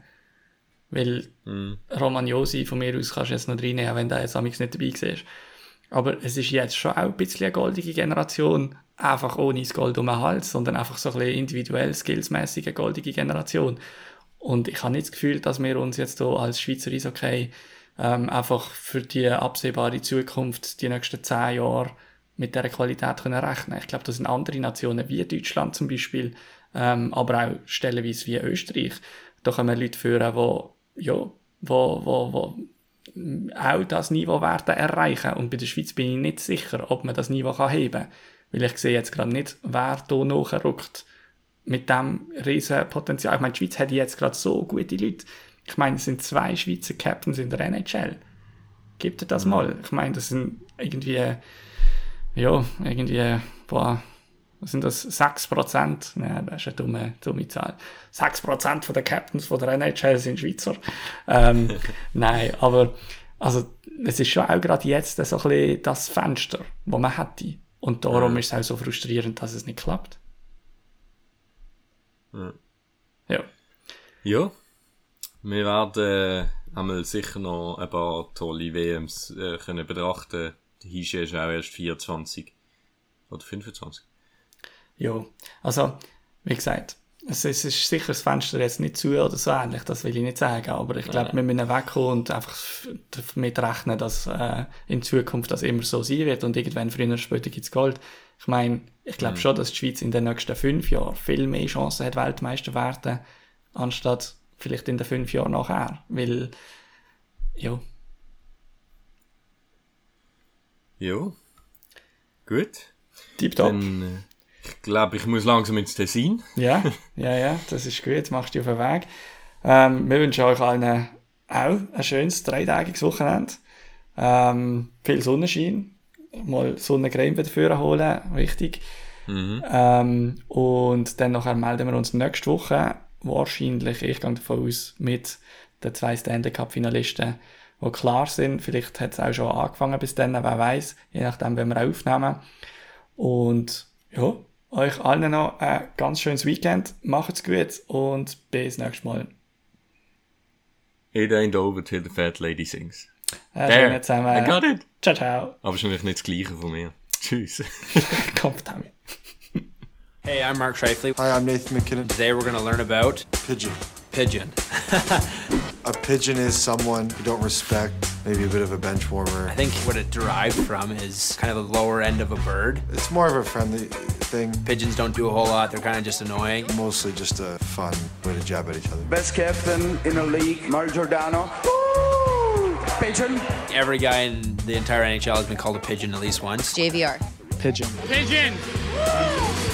Weil Mhm. Roman Josi von mir aus kannst du jetzt noch reinnehmen, wenn der jetzt amigs nicht dabei war. Aber es ist jetzt schon auch ein bisschen eine goldige Generation, einfach ohne das Gold um den Hals, sondern einfach so ein bisschen individuell, skillsmäßig eine goldige Generation. Und ich habe nicht das Gefühl, dass wir uns jetzt hier als Schweizer Eishockey ähm, einfach für die absehbare Zukunft, die nächsten zehn Jahre, mit dieser Qualität können rechnen Ich glaube, das sind andere Nationen, wie Deutschland zum Beispiel, ähm, aber auch stellenweise wie Österreich. Da kommen Leute führen, die, ja, wo, wo, wo auch das Niveau werden erreichen. Und bei der Schweiz bin ich nicht sicher, ob man das Niveau kann heben kann. Weil ich sehe jetzt gerade nicht, wer hier nachrückt mit dem riesen Potenzial. Ich meine, die Schweiz hat jetzt gerade so gute Leute. Ich meine, es sind zwei Schweizer Captains in der NHL. Gibt ihr das mal? Ich meine, das sind irgendwie, ja, irgendwie, boah, was sind das? 6%? Ja, das ist eine dumme, dumme Zahl. 6% von der Captains von der NHL sind Schweizer. Ähm, nein, aber, also, es ist schon auch gerade jetzt so ein bisschen das Fenster, das man hätte. Und darum ist es auch so frustrierend, dass es nicht klappt. Ja. Ja. Wir werden äh, einmal sicher noch ein paar tolle WMs äh, können betrachten. Der Hische ist auch erst 24. Oder 25. Ja, also, wie gesagt, es, es ist sicher das Fenster jetzt nicht zu oder so ähnlich, das will ich nicht sagen, aber ich glaube, wir müssen wegkommen und einfach damit rechnen, dass äh, in Zukunft das immer so sein wird und irgendwann früher oder später gibt's Gold. Ich meine, ich glaube schon, dass die Schweiz in den nächsten fünf Jahren viel mehr Chancen hat, Weltmeister zu werden, anstatt vielleicht in den fünf Jahren nachher, weil, ja, Ja. Gut. tipptopp. Dann, äh, ich glaube, ich muss langsam ins Tessin. Ja, ja, ja, das ist gut, machst du auf den Weg. Ähm, wir wünschen euch allen auch ein schönes dreitägiges Wochenende. Ähm, viel Sonnenschein, mal Sonnencreme dafür holen, wichtig. Ähm, und dann nachher melden wir uns nächste Woche, wahrscheinlich, ich gehe davon aus, mit den zwei Stand-Up-Finalisten, die klar sind. Vielleicht hat es auch schon angefangen bis dann, wer weiß, je nachdem, wenn wir aufnehmen. Und ja, euch allen noch ein ganz schönes Weekend. Macht's gut und bis nächstes Mal. It ain't over till the fat lady sings. Äh, There. zusammen. I got it. Ciao, ciao. Aber wahrscheinlich nicht das gleiche von mir. Tschüss. Kommt damit. Hey, I'm Mark Shifley. Hi, I'm Nathan McKinnon. Today we're going to learn about Pigeon. Pigeon. A pigeon is someone you don't respect, maybe a bit of a bench warmer. I think what it derived from is kind of the lower end of a bird. It's more of a friendly thing, Pigeons don't do a whole lot. They're kind of just annoying. mostly just a fun way to jab at each other. Best captain in the league, Mario Giordano. Woo! Pigeon. Every guy in the entire NHL has been called a pigeon at least once. JVR. We